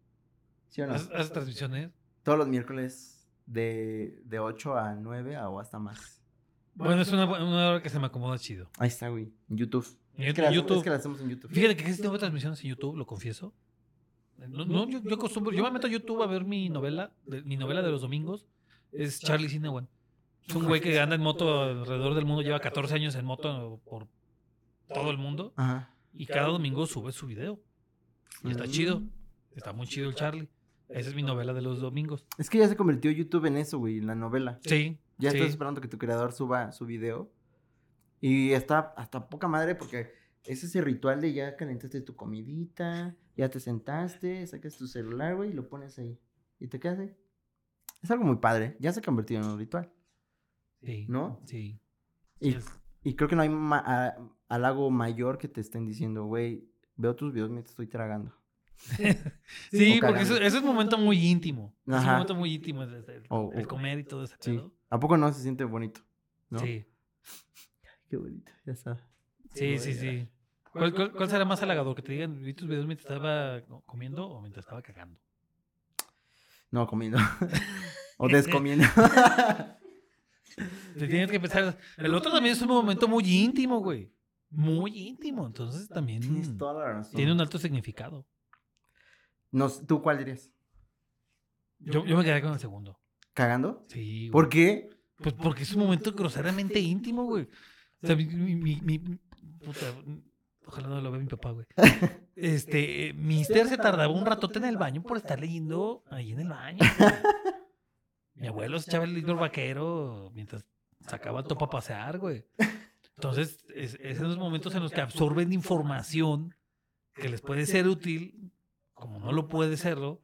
Speaker 2: ¿Sí o no?
Speaker 1: ¿Haces transmisiones?
Speaker 2: Todos los miércoles de, de 8 a 9 o hasta más.
Speaker 1: Bueno, es una, hora que se me acomoda chido.
Speaker 2: Ahí está, güey. En YouTube.
Speaker 1: En
Speaker 2: Es que,
Speaker 1: YouTube.
Speaker 2: es que la hacemos en YouTube.
Speaker 1: Fíjate que tengo transmisiones en YouTube, lo confieso. No, no, yo, yo acostumbro, yo me meto a YouTube a ver mi novela, de- mi novela de los domingos, es Charlie Cinewan. Es un güey que anda en moto alrededor del mundo, lleva 14 años en moto por todo el mundo
Speaker 2: Ajá.
Speaker 1: y cada domingo sube su video. Y está
Speaker 2: Mm.
Speaker 1: chido, está muy chido el Charlie. Esa es mi novela de los domingos.
Speaker 2: Es que ya se convirtió YouTube en eso, güey, en la novela.
Speaker 1: Sí.
Speaker 2: Ya
Speaker 1: sí.
Speaker 2: estás esperando que tu creador suba su video. Y está hasta poca madre porque es ese ritual de ya calentaste tu comidita, ya te sentaste, sacas tu celular, güey, y lo pones ahí. Y te quedas ahí. Es algo muy padre. Ya se ha convertido en un ritual.
Speaker 1: Sí.
Speaker 2: ¿No?
Speaker 1: Sí.
Speaker 2: Y,
Speaker 1: Sí,
Speaker 2: y creo que no hay ma- a- halago mayor que te estén diciendo, güey, veo tus videos mientras estoy tragando.
Speaker 1: Sí, porque eso, eso es un momento muy íntimo. Es un
Speaker 2: Ajá.
Speaker 1: momento muy íntimo el, comer y todo ese
Speaker 2: Sí. ¿A poco no se siente bonito? ¿No?
Speaker 1: Sí,
Speaker 2: Qué bonito, ya está.
Speaker 1: sí, sí, sí. ¿Cuál, cuál, cuál será más halagador? ¿Que te digan, vi tus videos mientras estaba co- comiendo o mientras estaba cagando?
Speaker 2: No, comiendo. o descomiendo.
Speaker 1: Te tienes que pensar. El otro también es un momento muy íntimo, güey. Muy íntimo. Entonces también
Speaker 2: Tienes toda la razón.
Speaker 1: tiene un alto significado.
Speaker 2: No ¿Tú cuál dirías?
Speaker 1: Yo, yo me quedé con el segundo.
Speaker 2: ¿Cagando?
Speaker 1: Sí. güey.
Speaker 2: ¿Por qué?
Speaker 1: Pues porque es un momento groseramente íntimo, güey. O sea, mi, mi, mi- mi- puta, ojalá no lo vea mi papá, güey. Este, eh, Mister se tardaba un ratote en el baño por estar leyendo ahí en el baño. güey. Mi abuelo se echaba el libro vaquero mientras sacaba el topo a pasear, güey. Entonces, es, es en esos momentos en los que absorben información que les puede ser útil, como no lo puede serlo,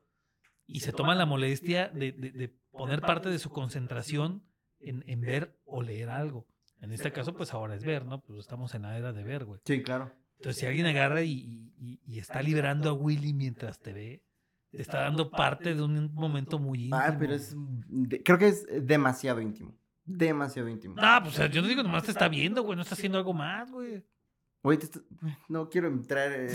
Speaker 1: y se toman la molestia de, de- de poner parte de su concentración en, en ver o leer algo. En este caso, pues ahora es ver, ¿no? Pues estamos en la era de ver, güey.
Speaker 2: Sí, claro.
Speaker 1: Entonces, si alguien agarra y, y- y- y está liberando a Willy mientras te ve, te está dando parte de un momento muy íntimo.
Speaker 2: Ah, pero es. de- creo que es demasiado íntimo. Demasiado íntimo.
Speaker 1: Ah, pues yo no digo nomás te está viendo, güey, no está haciendo algo más, güey.
Speaker 2: Oye, te está- no quiero entrar eh,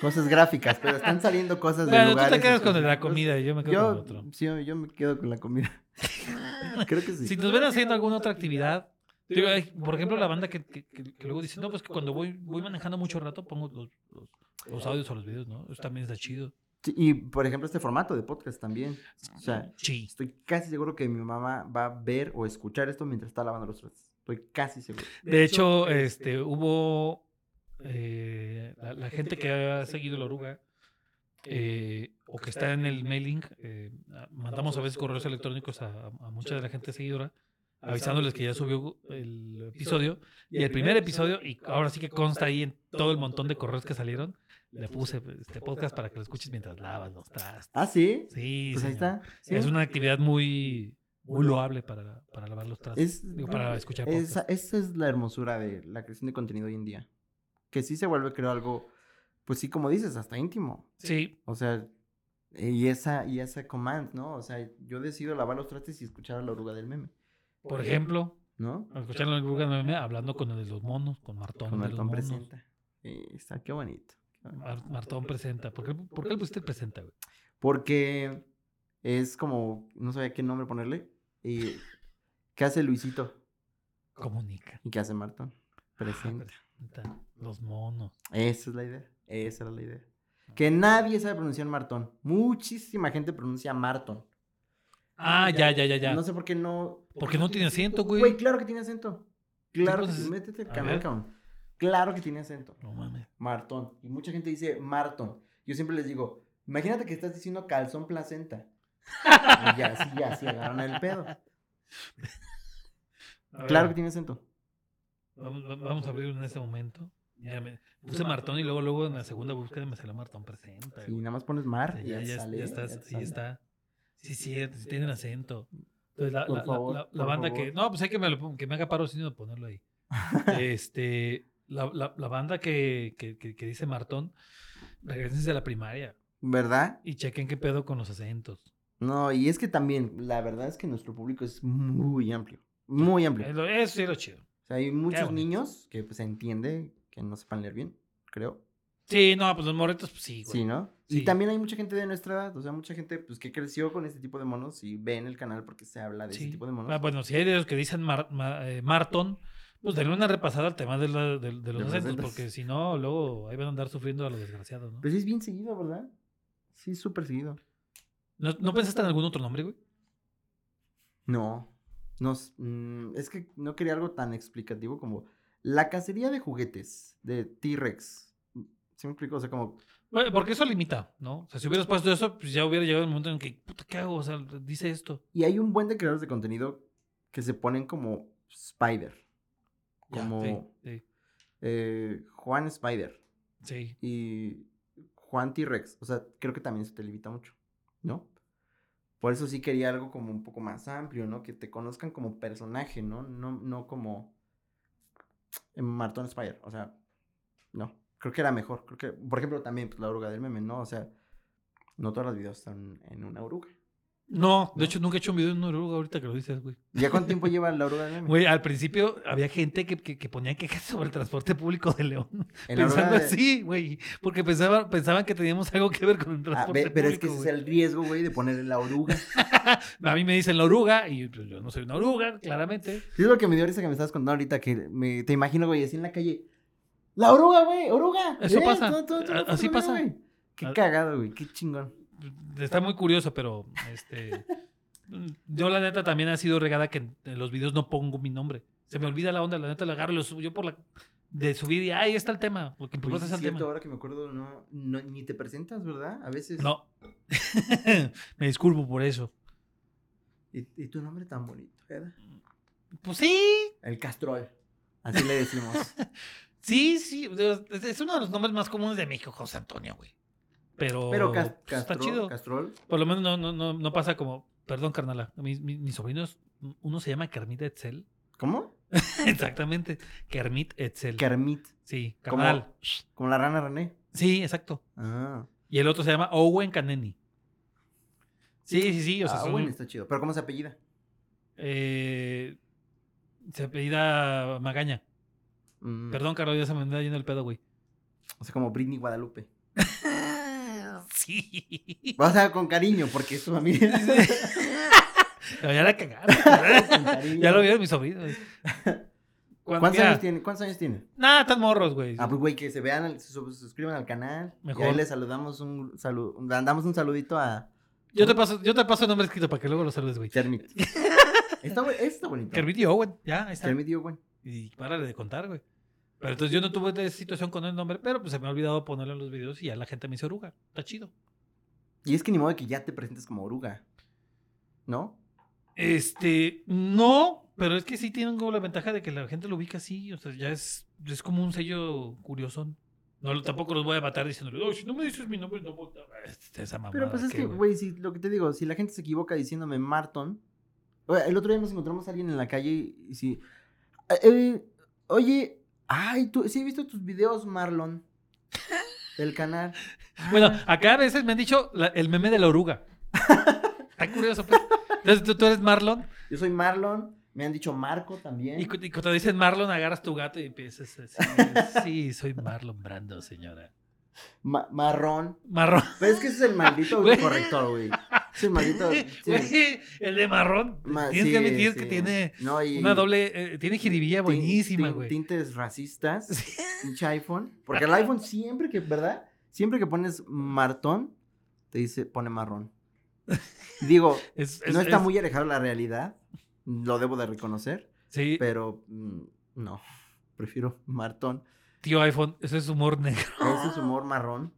Speaker 2: cosas gráficas, pero están saliendo cosas de
Speaker 1: Bueno, tú
Speaker 2: lugares
Speaker 1: te quedas con la comida y yo me quedo con el
Speaker 2: Yo,
Speaker 1: otro.
Speaker 2: sí, yo me quedo con la comida. Creo que sí.
Speaker 1: Si nos ven haciendo alguna otra actividad, digo, por ejemplo, la banda que, que- que- que luego dice, no, pues que cuando voy, voy manejando mucho rato pongo los, los- los audios o los videos, ¿no? Eso también está chido.
Speaker 2: Sí, y por ejemplo, este formato de podcast también. O sea,
Speaker 1: Sí.
Speaker 2: estoy casi seguro que mi mamá va a ver o escuchar esto mientras está lavando los trastes. Estoy casi seguro.
Speaker 1: De hecho, este, hubo eh, la, la gente que ha seguido la oruga eh, o que está en el mailing, eh, mandamos a veces correos electrónicos a, a mucha de la gente seguidora avisándoles que ya subió el episodio y el primer episodio y ahora sí que consta ahí en todo el montón de correos que salieron le puse este podcast para que lo escuches mientras lavas los trastes.
Speaker 2: Ah, sí.
Speaker 1: Sí,
Speaker 2: Pues ahí está. Sí.
Speaker 1: Es una actividad muy muy loable para, para lavar los trastes.
Speaker 2: Es-
Speaker 1: Digo, para escuchar
Speaker 2: esa,
Speaker 1: podcast.
Speaker 2: esa es la hermosura de la creación de contenido hoy en día. Que sí se vuelve, creo, algo, pues sí, como dices, hasta íntimo.
Speaker 1: Sí,
Speaker 2: O sea, y esa, y esa command, ¿no? O sea, yo decido lavar los trastes y escuchar a la oruga del meme,
Speaker 1: por ejemplo,
Speaker 2: ¿no?
Speaker 1: escuchando el Google Meme hablando con el de los monos, con Martón
Speaker 2: Con
Speaker 1: de los
Speaker 2: Martón
Speaker 1: monos.
Speaker 2: presenta. Eh, está, qué bonito.
Speaker 1: Martón presenta. ¿Por qué, por qué le pusiste presenta, güey?
Speaker 2: Porque Es como, no sabía qué nombre ponerle. Y, ¿Qué hace Luisito?
Speaker 1: Comunica.
Speaker 2: ¿Y qué hace Martón? Presente.
Speaker 1: Presenta Los monos.
Speaker 2: Esa es la idea. Esa era la idea. Que nadie sabe pronunciar Martón. Muchísima gente pronuncia Marton.
Speaker 1: Ah, ya, ya, ya, ya.
Speaker 2: No sé por qué no.
Speaker 1: Porque no tiene acento, güey.
Speaker 2: Güey, claro que tiene acento. Claro
Speaker 1: pues,
Speaker 2: que Métete al canal, cabrón. Claro que tiene acento.
Speaker 1: No mames.
Speaker 2: Martón. Y mucha gente dice Marton. Yo siempre les digo, imagínate que estás diciendo calzón placenta. y ya, sí, ya, sí, agarran el pedo. Claro que tiene acento.
Speaker 1: Vamos, va- vamos a abrir en este momento. Ya me puse Martón y luego, luego en la segunda búsqueda me salió Martón presenta.
Speaker 2: Y nada más pones mar. y
Speaker 1: ya,
Speaker 2: ya, sale,
Speaker 1: ya está,
Speaker 2: ya te
Speaker 1: sí está. Sí, sí, sí tienen acento. Entonces, la,
Speaker 2: Por
Speaker 1: la-
Speaker 2: favor,
Speaker 1: la- la
Speaker 2: por
Speaker 1: banda
Speaker 2: favor.
Speaker 1: que. No, pues hay que me, lo que me haga paro sin de ponerlo ahí. este. La, la, la banda que, que, que, que dice Martón, regresense a la primaria
Speaker 2: ¿Verdad?
Speaker 1: y chequen qué pedo con los acentos.
Speaker 2: No, y es que también, la verdad es que nuestro público es muy amplio. Muy amplio.
Speaker 1: Eso sí es lo chido.
Speaker 2: O sea, hay muchos niños que pues, se entiende que no sepan leer bien, creo.
Speaker 1: Sí, no, pues los morritos, pues sí, güey.
Speaker 2: Sí, ¿no?
Speaker 1: Sí.
Speaker 2: Y también hay mucha gente de nuestra edad, o sea, mucha gente pues que creció con este tipo de monos y ve en el canal porque se habla de
Speaker 1: Sí.
Speaker 2: ese tipo de monos.
Speaker 1: Ah, bueno, si hay de los que dicen Mar- Ma- eh, Marton, pues denle una repasada al tema de, la- de- de los acentos,
Speaker 2: acentos.
Speaker 1: porque si no, luego ahí van a andar sufriendo a los desgraciados, ¿no?
Speaker 2: Pues sí es bien seguido, ¿verdad? Sí, súper seguido.
Speaker 1: ¿No, no pensaste en algún otro nombre, güey?
Speaker 2: No, no, mm, es que no quería algo tan explicativo como la cacería de juguetes de T-Rex. ¿Sí me explico? O sea, como
Speaker 1: Bueno, Porque eso limita, ¿no? O sea, si hubieras puesto eso, pues ya hubiera llegado el momento en que, puta, ¿qué hago? O sea, dice esto.
Speaker 2: Y hay un buen de creadores de contenido que se ponen como Spider. Como
Speaker 1: sí, sí,
Speaker 2: eh, Juan Spider
Speaker 1: sí.
Speaker 2: y Juan T-Rex. O sea, creo que también eso te limita mucho, ¿no? Por eso sí quería algo como un poco más amplio, ¿no? Que te conozcan como personaje, ¿no? No, no como Martón Spider. O sea, no. Creo que era mejor. Creo que, por ejemplo, también pues, la oruga del meme, ¿no? O sea, no todos los videos están en una oruga.
Speaker 1: No, de hecho nunca he hecho un video en una oruga ahorita que lo dices, güey.
Speaker 2: ¿Ya cuánto tiempo lleva la oruga meme?
Speaker 1: Güey, al principio había gente que, que, que ponía quejas sobre el transporte público de León.
Speaker 2: En la
Speaker 1: Pensando
Speaker 2: de-
Speaker 1: así, güey. Porque pensaban, pensaban que teníamos algo que ver con el
Speaker 2: Ah,
Speaker 1: transporte
Speaker 2: ve- pero es que
Speaker 1: público,
Speaker 2: ese es el riesgo, güey, de ponerle la oruga.
Speaker 1: A mí me dicen la oruga y pues, yo no soy una oruga, claramente.
Speaker 2: Sí, es lo que me dio risa que me estabas contando ahorita, que me, te imagino, güey, así en la calle. ¡La oruga, güey! ¡Oruga!
Speaker 1: Eso
Speaker 2: Eh,
Speaker 1: pasa.
Speaker 2: todo- todo- todo-
Speaker 1: A- así pasa.
Speaker 2: güey. Qué cagado, güey. Qué chingón.
Speaker 1: Está muy curioso, pero este. yo, la neta, también ha sido regada que en, los videos no pongo mi nombre. Se me olvida la onda, la neta la agarro y lo subo yo por la. De subir y ahí está el tema. Lo que
Speaker 2: Oye,
Speaker 1: importa
Speaker 2: sí
Speaker 1: es
Speaker 2: es
Speaker 1: el
Speaker 2: cierto,
Speaker 1: tema.
Speaker 2: ahora que me acuerdo, no, no, ni te presentas, ¿verdad? A veces.
Speaker 1: No. me disculpo por eso.
Speaker 2: ¿Y, y tu nombre tan bonito, ¿verdad?
Speaker 1: Pues sí,
Speaker 2: El Castrol. Así le decimos.
Speaker 1: sí, sí. Es uno de los nombres más comunes de México, José Antonio, güey. Pero,
Speaker 2: Pero Cas-
Speaker 1: pues, está
Speaker 2: Castrol,
Speaker 1: chido.
Speaker 2: Castrol.
Speaker 1: Por lo menos no, no, no, no pasa como. Perdón, carnala. Mis, mis, mis sobrinos, uno se llama Kermit Etzel.
Speaker 2: ¿Cómo?
Speaker 1: Exactamente. Kermit Etzel.
Speaker 2: Kermit.
Speaker 1: sí, carnal.
Speaker 2: Como la rana René.
Speaker 1: Sí, exacto.
Speaker 2: Ah.
Speaker 1: Y el otro se llama Owen Kaneni. Sí, sí, sí. O sea,
Speaker 2: ah,
Speaker 1: son-
Speaker 2: bueno, está chido. Pero ¿cómo se apellida?
Speaker 1: eh, se apellida Magaña.
Speaker 2: Mm,
Speaker 1: Perdón, Carlos, ya se me anda yendo el pedo, güey.
Speaker 2: O sea, como Britney Guadalupe.
Speaker 1: Sí.
Speaker 2: O sea, con cariño, porque es su familia.
Speaker 1: Pero ya la cagaron. Ya lo vieron mis sobrinos.
Speaker 2: ¿Cuántos años tiene? ¿Cuántos años tiene?
Speaker 1: Nada, tan morros, güey.
Speaker 2: Ah, pues güey, que se vean, se suscriban al canal.
Speaker 1: Mejor.
Speaker 2: Y ahí les saludamos un saludo, mandamos un saludito a
Speaker 1: Yo te paso, yo te paso el nombre escrito para que luego lo saludes, güey.
Speaker 2: Kermit. está, está bonito.
Speaker 1: Kermit y Owen, ya, ahí está.
Speaker 2: Kermit dio güey.
Speaker 1: Y párale de contar, güey. Pero entonces yo no tuve de situación con el nombre, pero pues se me ha olvidado ponerlo en los videos y ya la gente me dice oruga. Está chido.
Speaker 2: Y es que ni modo de que ya te presentes como oruga. ¿No?
Speaker 1: Este, no, pero es que sí tienen como la ventaja de que la gente lo ubica así, o sea, ya es, es como un sello curiosón. No, tampoco los voy a matar diciéndole, "Oye, si no me dices mi nombre, no voy a... Esa mamada,
Speaker 2: Pero pues es
Speaker 1: ¿qué,
Speaker 2: que, güey, si lo que te digo, si la gente se equivoca diciéndome Marton. Oye, El otro día nos encontramos a alguien en la calle y sí. eh, eh, oye, ay, tú, sí he visto tus videos, Marlon. Del canal.
Speaker 1: Bueno,
Speaker 2: Ah,
Speaker 1: acá a veces me han dicho la- el meme de la oruga. Está curioso, pues. Entonces tú, tú eres Marlon
Speaker 2: yo soy Marlon. Me han dicho Marco también.
Speaker 1: y, cu- y cuando dicen Marlon agarras tu gato y empiezas así. Sí, soy Marlon Brando, señora.
Speaker 2: Ma- marrón.
Speaker 1: Marrón.
Speaker 2: Pero es que ese es el maldito
Speaker 1: Güey.
Speaker 2: autocorrector, güey. Maldito. sí.
Speaker 1: Güey, el de marrón.
Speaker 2: Ma-
Speaker 1: Tienes
Speaker 2: sí,
Speaker 1: que admitir que
Speaker 2: sí.
Speaker 1: tiene
Speaker 2: No, y-
Speaker 1: una doble. eh, tiene jiribilla buenísima, güey.
Speaker 2: Tintes racistas.
Speaker 1: Sí.
Speaker 2: Pinche iPhone. Porque el iPhone siempre que, ¿verdad? Siempre que pones martón, te dice, pone marrón. Digo,
Speaker 1: Es- es-
Speaker 2: no está
Speaker 1: es-
Speaker 2: muy alejado de la realidad. Lo debo de reconocer.
Speaker 1: Sí,
Speaker 2: Pero mm, no. Prefiero martón.
Speaker 1: tío iPhone, ese es humor negro.
Speaker 2: Ese es humor marrón.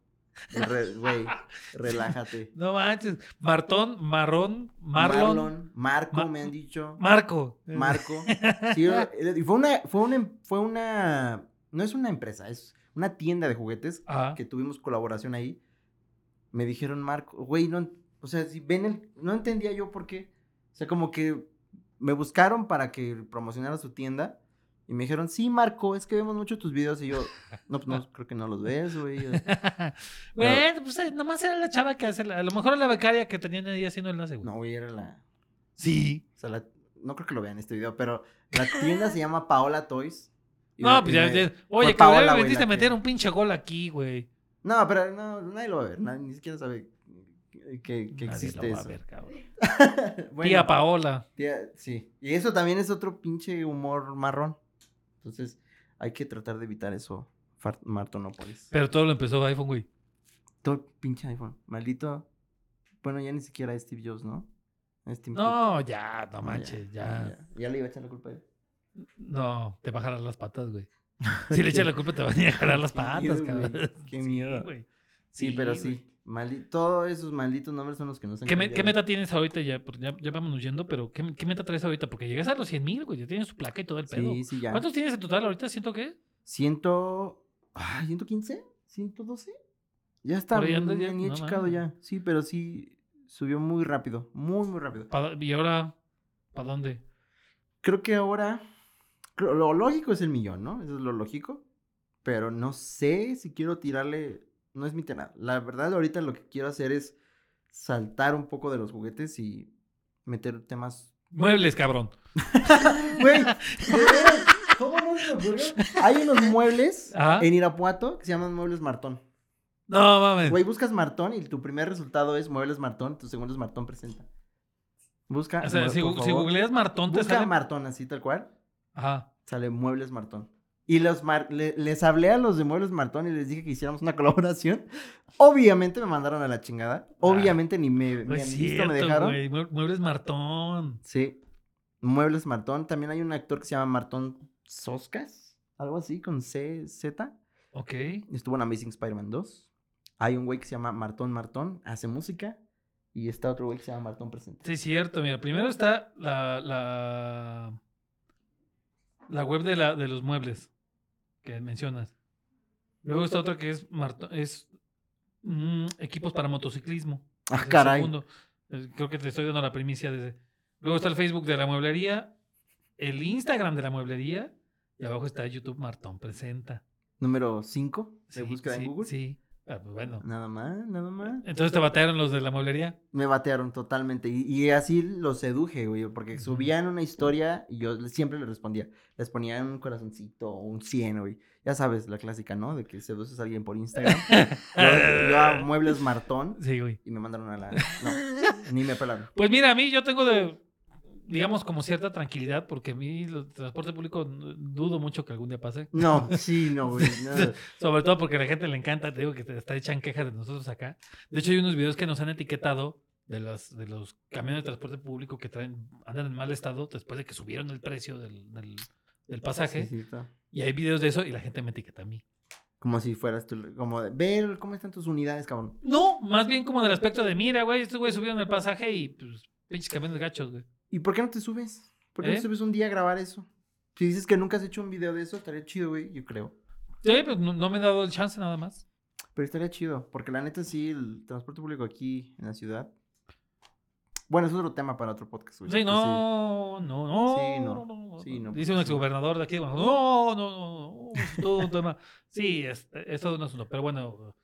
Speaker 2: Güey, relájate.
Speaker 1: No manches. Martón, marrón, Marlon,
Speaker 2: Marlon, Marco,
Speaker 1: Ma-
Speaker 2: me han dicho.
Speaker 1: Marco.
Speaker 2: Marco. Sí, y fue una, fue una, fue una, no es una empresa, es una tienda de juguetes
Speaker 1: Ajá.
Speaker 2: que tuvimos colaboración ahí. Me dijeron Marco, güey, no, o sea, si ven el, no entendía yo por qué. O sea, como que me buscaron para que promocionara su tienda y me dijeron, sí, Marco, es que vemos mucho tus videos y yo, no, pues no, creo que no los ves, güey.
Speaker 1: Bueno, pues eh, nomás era la chava que hace. la- a lo mejor la becaria que tenían ahí haciendo el enlace, güey.
Speaker 2: No, güey, era la,
Speaker 1: Sí.
Speaker 2: o sea, la- no creo que lo vean este video, pero la tienda se llama Paola Toys.
Speaker 1: No, pues ya.
Speaker 2: me-
Speaker 1: oye, que
Speaker 2: Paola,
Speaker 1: me
Speaker 2: güey,
Speaker 1: vendiste meter
Speaker 2: que-
Speaker 1: un pinche gol aquí, güey.
Speaker 2: No, pero no, nadie lo va a ver, nadie- ni siquiera sabe que, que- existe
Speaker 1: lo va a
Speaker 2: eso.
Speaker 1: ver, cabrón.
Speaker 2: Bueno,
Speaker 1: Tía Paola.
Speaker 2: tía- sí. Y eso también es otro pinche humor marrón. Entonces, hay que tratar de evitar eso, Martonópolis.
Speaker 1: Pero todo lo empezó iPhone, güey.
Speaker 2: Todo pinche iPhone. Maldito. Bueno, ya ni siquiera Steve Jobs, ¿no? Cook.
Speaker 1: No, ya, no
Speaker 2: Ah,
Speaker 1: manches, ya.
Speaker 2: ya. Ya le iba a echar la culpa a él.
Speaker 1: No, te va a jalar las patas, güey. Si le echas la culpa, te van a jalar las patas, cabrón.
Speaker 2: Qué
Speaker 1: Sí,
Speaker 2: miedo.
Speaker 1: güey.
Speaker 2: Sí, pero
Speaker 1: güey.
Speaker 2: sí. Maldi- todos esos malditos nombres son los que nos han
Speaker 1: ¿Qué, me- qué meta tienes ahorita ya? Porque ya, ya vamos yendo, pero ¿qué, qué meta traes ahorita? Porque llegas a los 100 mil, güey. Ya tienes su placa y todo el pedo.
Speaker 2: Sí, sí, ya.
Speaker 1: ¿Cuántos tienes en total ahorita? ¿Siento qué?
Speaker 2: Ciento... ah, ¿115? ¿112? Ya está,
Speaker 1: anda ya,
Speaker 2: ni he
Speaker 1: no
Speaker 2: checado ya. Sí, pero sí subió muy rápido, muy, muy rápido.
Speaker 1: ¿Y ahora para dónde?
Speaker 2: Creo que ahora, lo lógico es el millón, ¿no? Eso es lo lógico. Pero no sé si quiero tirarle, no es mi tema. La verdad, ahorita lo que quiero hacer es saltar un poco de los juguetes y meter temas...
Speaker 1: Muebles, cabrón.
Speaker 2: Güey. ¿cómo no se me ocurrió? Hay unos muebles
Speaker 1: Ajá.
Speaker 2: en Irapuato que se llaman muebles Martón.
Speaker 1: No mames.
Speaker 2: Güey, buscas Martón y tu primer resultado es Muebles Martón, tu segundo es Martón Presenta. Busca.
Speaker 1: O sea, si, si googleas Martón, te
Speaker 2: Busca
Speaker 1: sale.
Speaker 2: Martón así tal cual.
Speaker 1: Ajá.
Speaker 2: Sale Muebles Martón. Y los mar- le- les hablé a los de Muebles Martón y les dije que hiciéramos una colaboración. Obviamente me mandaron a la chingada. Obviamente ni me,
Speaker 1: No es
Speaker 2: me dejaron.
Speaker 1: Muebles Martón.
Speaker 2: Sí. Muebles Martón. También hay un actor que se llama Martón Soscas. Algo así, con C, Z.
Speaker 1: Ok.
Speaker 2: Estuvo en Amazing Spider-Man 2. Hay un güey que se llama Martón Martón, hace música. Y está otro güey que se llama Martón Presenta.
Speaker 1: Sí, cierto. Mira, primero está la, la, la web de, la, de los muebles que mencionas. Luego está otra que es, Marto- es mm, equipos para motociclismo.
Speaker 2: Ah, caray.
Speaker 1: segundo. Creo que te estoy dando la primicia de ese. Luego está el Facebook de la mueblería, el Instagram de la mueblería y abajo está YouTube Martón Presenta.
Speaker 2: Número 5 de
Speaker 1: Sí,
Speaker 2: búsqueda
Speaker 1: sí,
Speaker 2: en Google.
Speaker 1: Sí. Ah, pues bueno.
Speaker 2: Nada más, nada más.
Speaker 1: Entonces te batearon los de la mueblería.
Speaker 2: Me batearon totalmente. Y, y así los seduje, güey. Porque subían una historia y yo siempre les respondía. Les ponía un corazoncito o un 100, güey. Ya sabes, la clásica, ¿no? De que seduces a alguien por Instagram. yo, yo a Muebles Martón
Speaker 1: Sí, güey.
Speaker 2: y me mandaron a la. No, ni me pelaron.
Speaker 1: Pues mira, a mí yo tengo de, digamos, como cierta tranquilidad, porque a mí el transporte público dudo mucho que algún día pase.
Speaker 2: No, sí, no, güey. no.
Speaker 1: Sobre todo porque a la gente le encanta, te digo que te está echan quejas de nosotros acá. De hecho, hay unos videos que nos han etiquetado de los, de los camiones de transporte público que traen, andan en mal estado después de que subieron el precio del, del, del pasaje.
Speaker 2: Sí, sí, está.
Speaker 1: Y hay videos de eso y la gente me etiqueta a mí.
Speaker 2: Como si fueras tú. Como de. Ver cómo están tus unidades, cabrón.
Speaker 1: No, más bien como del aspecto de, mira, güey, estos güeyes subieron el pasaje y pues pinches camiones gachos, güey.
Speaker 2: ¿Y por qué no te subes? ¿Por qué no
Speaker 1: ¿Eh?
Speaker 2: te subes un día a grabar eso? Si dices que nunca has hecho un video de eso, estaría chido, güey. Yo creo.
Speaker 1: Sí, pues no, no me he dado el chance nada más.
Speaker 2: Pero estaría chido, porque la neta sí, el transporte público aquí en la ciudad. Bueno, es otro tema para otro podcast, güey.
Speaker 1: Sí, no, no, no.
Speaker 2: Sí, no.
Speaker 1: no, no,
Speaker 2: Sí, no,
Speaker 1: Dice un
Speaker 2: sí.
Speaker 1: exgobernador de aquí. bueno, no, no, no, no. Es todo un tema. Sí, es, es todo un asunto. Pero bueno,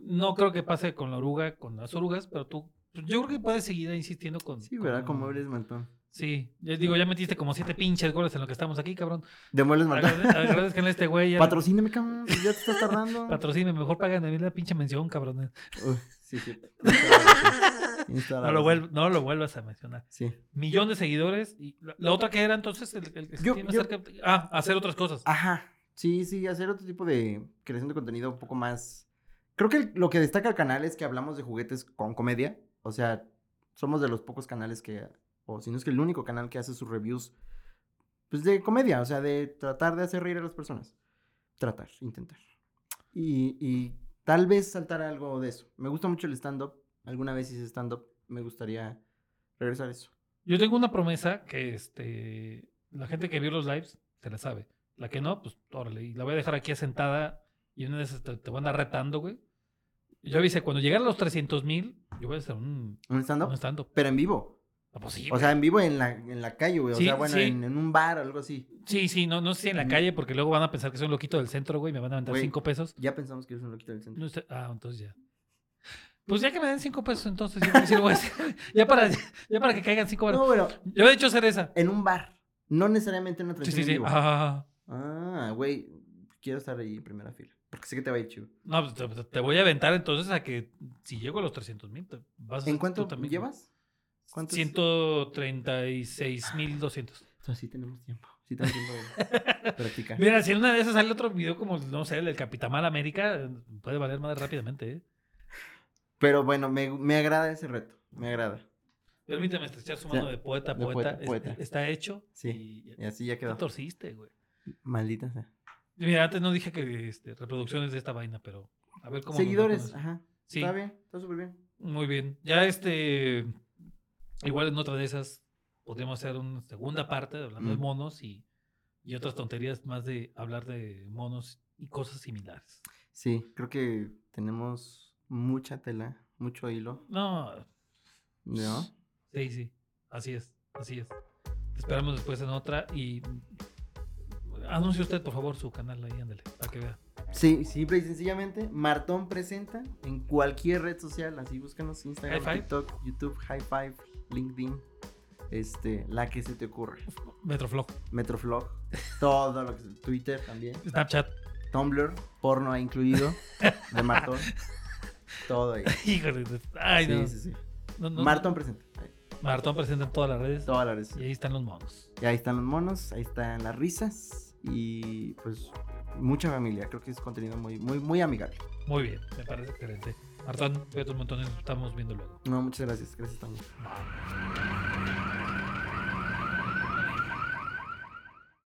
Speaker 1: no creo que pase con la oruga, con las orugas, pero tú. Yo creo que puedes seguir insistiendo con.
Speaker 2: Sí, ¿verdad? Con muebles Mantón.
Speaker 1: Sí, ya digo, ya metiste como siete pinches goles en lo que estamos aquí, cabrón.
Speaker 2: De muebles Mantón.
Speaker 1: Agrade- Agradezcanle a este güey. ya-
Speaker 2: Patrocíname, cabrón. pues Ya te estás tardando.
Speaker 1: Patrocine, mejor pagan a mí la pinche mención, cabrón.
Speaker 2: Uy, Sí, sí.
Speaker 1: No lo,
Speaker 2: razón.
Speaker 1: vuel- no lo vuelvas a mencionar.
Speaker 2: Sí.
Speaker 1: Millón de seguidores. Y la, la otra que era entonces el, el que se
Speaker 2: Yo-
Speaker 1: tiene
Speaker 2: yo-
Speaker 1: cerca- Ah, hacer otras cosas.
Speaker 2: Ajá. Sí, sí, hacer otro tipo de creación de contenido un poco más. Creo que el- lo que destaca el canal es que hablamos de juguetes con comedia. O sea, somos de los pocos canales que, o si no es que el único canal que hace sus reviews, pues de comedia, o sea, de tratar de hacer reír a las personas. Tratar, intentar. Y, tal vez saltar algo de eso. Me gusta mucho el stand-up. Alguna vez hice stand-up. Me gustaría regresar a eso.
Speaker 1: Yo tengo una promesa que este la gente que vio los lives se la sabe. La que no, pues órale. Y la voy a dejar aquí sentada y una esas te, te van a retando, güey. Yo avisé, cuando llegara a los 300 mil, yo voy a hacer un,
Speaker 2: ¿Un stand-up?
Speaker 1: un stand-up.
Speaker 2: Pero en vivo.
Speaker 1: Ah, pues sí,
Speaker 2: O sea, en vivo en la, en la calle, güey. O
Speaker 1: Sí,
Speaker 2: sea, bueno,
Speaker 1: sí.
Speaker 2: en, en un bar o algo así.
Speaker 1: sí, sí, no, no sé si en la calle, porque luego van a pensar que soy un loquito del centro, güey, me van a aventar
Speaker 2: Güey.
Speaker 1: 5 pesos.
Speaker 2: Ya pensamos que eres un loquito del centro.
Speaker 1: No sé- ah, entonces ya. Pues ya que me den 5 pesos, entonces yo sí ya, para, ya para que caigan 5
Speaker 2: No, bueno,
Speaker 1: Yo he hecho hacer esa.
Speaker 2: en un bar. No necesariamente en una
Speaker 1: Sí,
Speaker 2: transmisión
Speaker 1: sí, sí.
Speaker 2: en vivo.
Speaker 1: Ah,
Speaker 2: Ah, güey. Quiero estar ahí en primera fila. Porque sé que te va a ir chido.
Speaker 1: no, pues te, te voy a aventar entonces a que si llego a los 300 mil, vas a
Speaker 2: ¿En cuánto
Speaker 1: también.
Speaker 2: llevas? ¿Cuánto?
Speaker 1: 136 mil 200.
Speaker 2: Entonces sí tenemos tiempo. Sí tenemos tiempo de practicar.
Speaker 1: Mira, si en una de esas sale otro video como, no sé, el del Capitamal América, puede valer más rápidamente, ¿eh?
Speaker 2: Pero bueno, me, me agrada ese reto. Me agrada.
Speaker 1: Permíteme estrechar su
Speaker 2: Ya,
Speaker 1: mano de poeta,
Speaker 2: de
Speaker 1: poeta.
Speaker 2: poeta, poeta.
Speaker 1: Es- Está hecho.
Speaker 2: Sí,
Speaker 1: Y
Speaker 2: Y así ya
Speaker 1: te
Speaker 2: quedó.
Speaker 1: torciste, güey.
Speaker 2: Maldita sea.
Speaker 1: Mira, antes no dije que este, reproducciones de esta vaina, pero a ver cómo.
Speaker 2: Seguidores. Ajá.
Speaker 1: Sí,
Speaker 2: Está bien. Está súper bien.
Speaker 1: muy bien. Ya este. Igual en otra de esas podríamos hacer una segunda parte de hablando de
Speaker 2: Mm.
Speaker 1: monos y, y otras tonterías más de hablar de monos y cosas similares.
Speaker 2: Sí, creo que tenemos mucha tela, mucho hilo.
Speaker 1: No,
Speaker 2: ¿No?
Speaker 1: sí, sí. Así es, así es. Te esperamos después en otra y. Anuncie usted, por favor, su canal ahí, ándale, para que vea.
Speaker 2: Sí, simple y sencillamente, Martón presenta en cualquier red social, así búscanos Instagram. TikTok, YouTube, High Five, LinkedIn, este, la que se te ocurra.
Speaker 1: Metroflog,
Speaker 2: Metroflog, todo lo que se, Twitter también,
Speaker 1: Snapchat.
Speaker 2: Tumblr, porno incluido, de Martón, todo ahí.
Speaker 1: Híjole, ay,
Speaker 2: sí,
Speaker 1: no.
Speaker 2: sí, sí.
Speaker 1: no, no.
Speaker 2: Martón presenta, ahí,
Speaker 1: Martón presenta en todas las redes.
Speaker 2: todas las redes.
Speaker 1: Y ahí están los monos.
Speaker 2: Y ahí están los monos, ahí están las risas y pues mucha familia. Creo que es contenido muy, muy, muy amigable.
Speaker 1: Muy bien, me parece excelente. Martón, cuídate un montón estamos viendo luego.
Speaker 2: No, muchas gracias. Gracias también.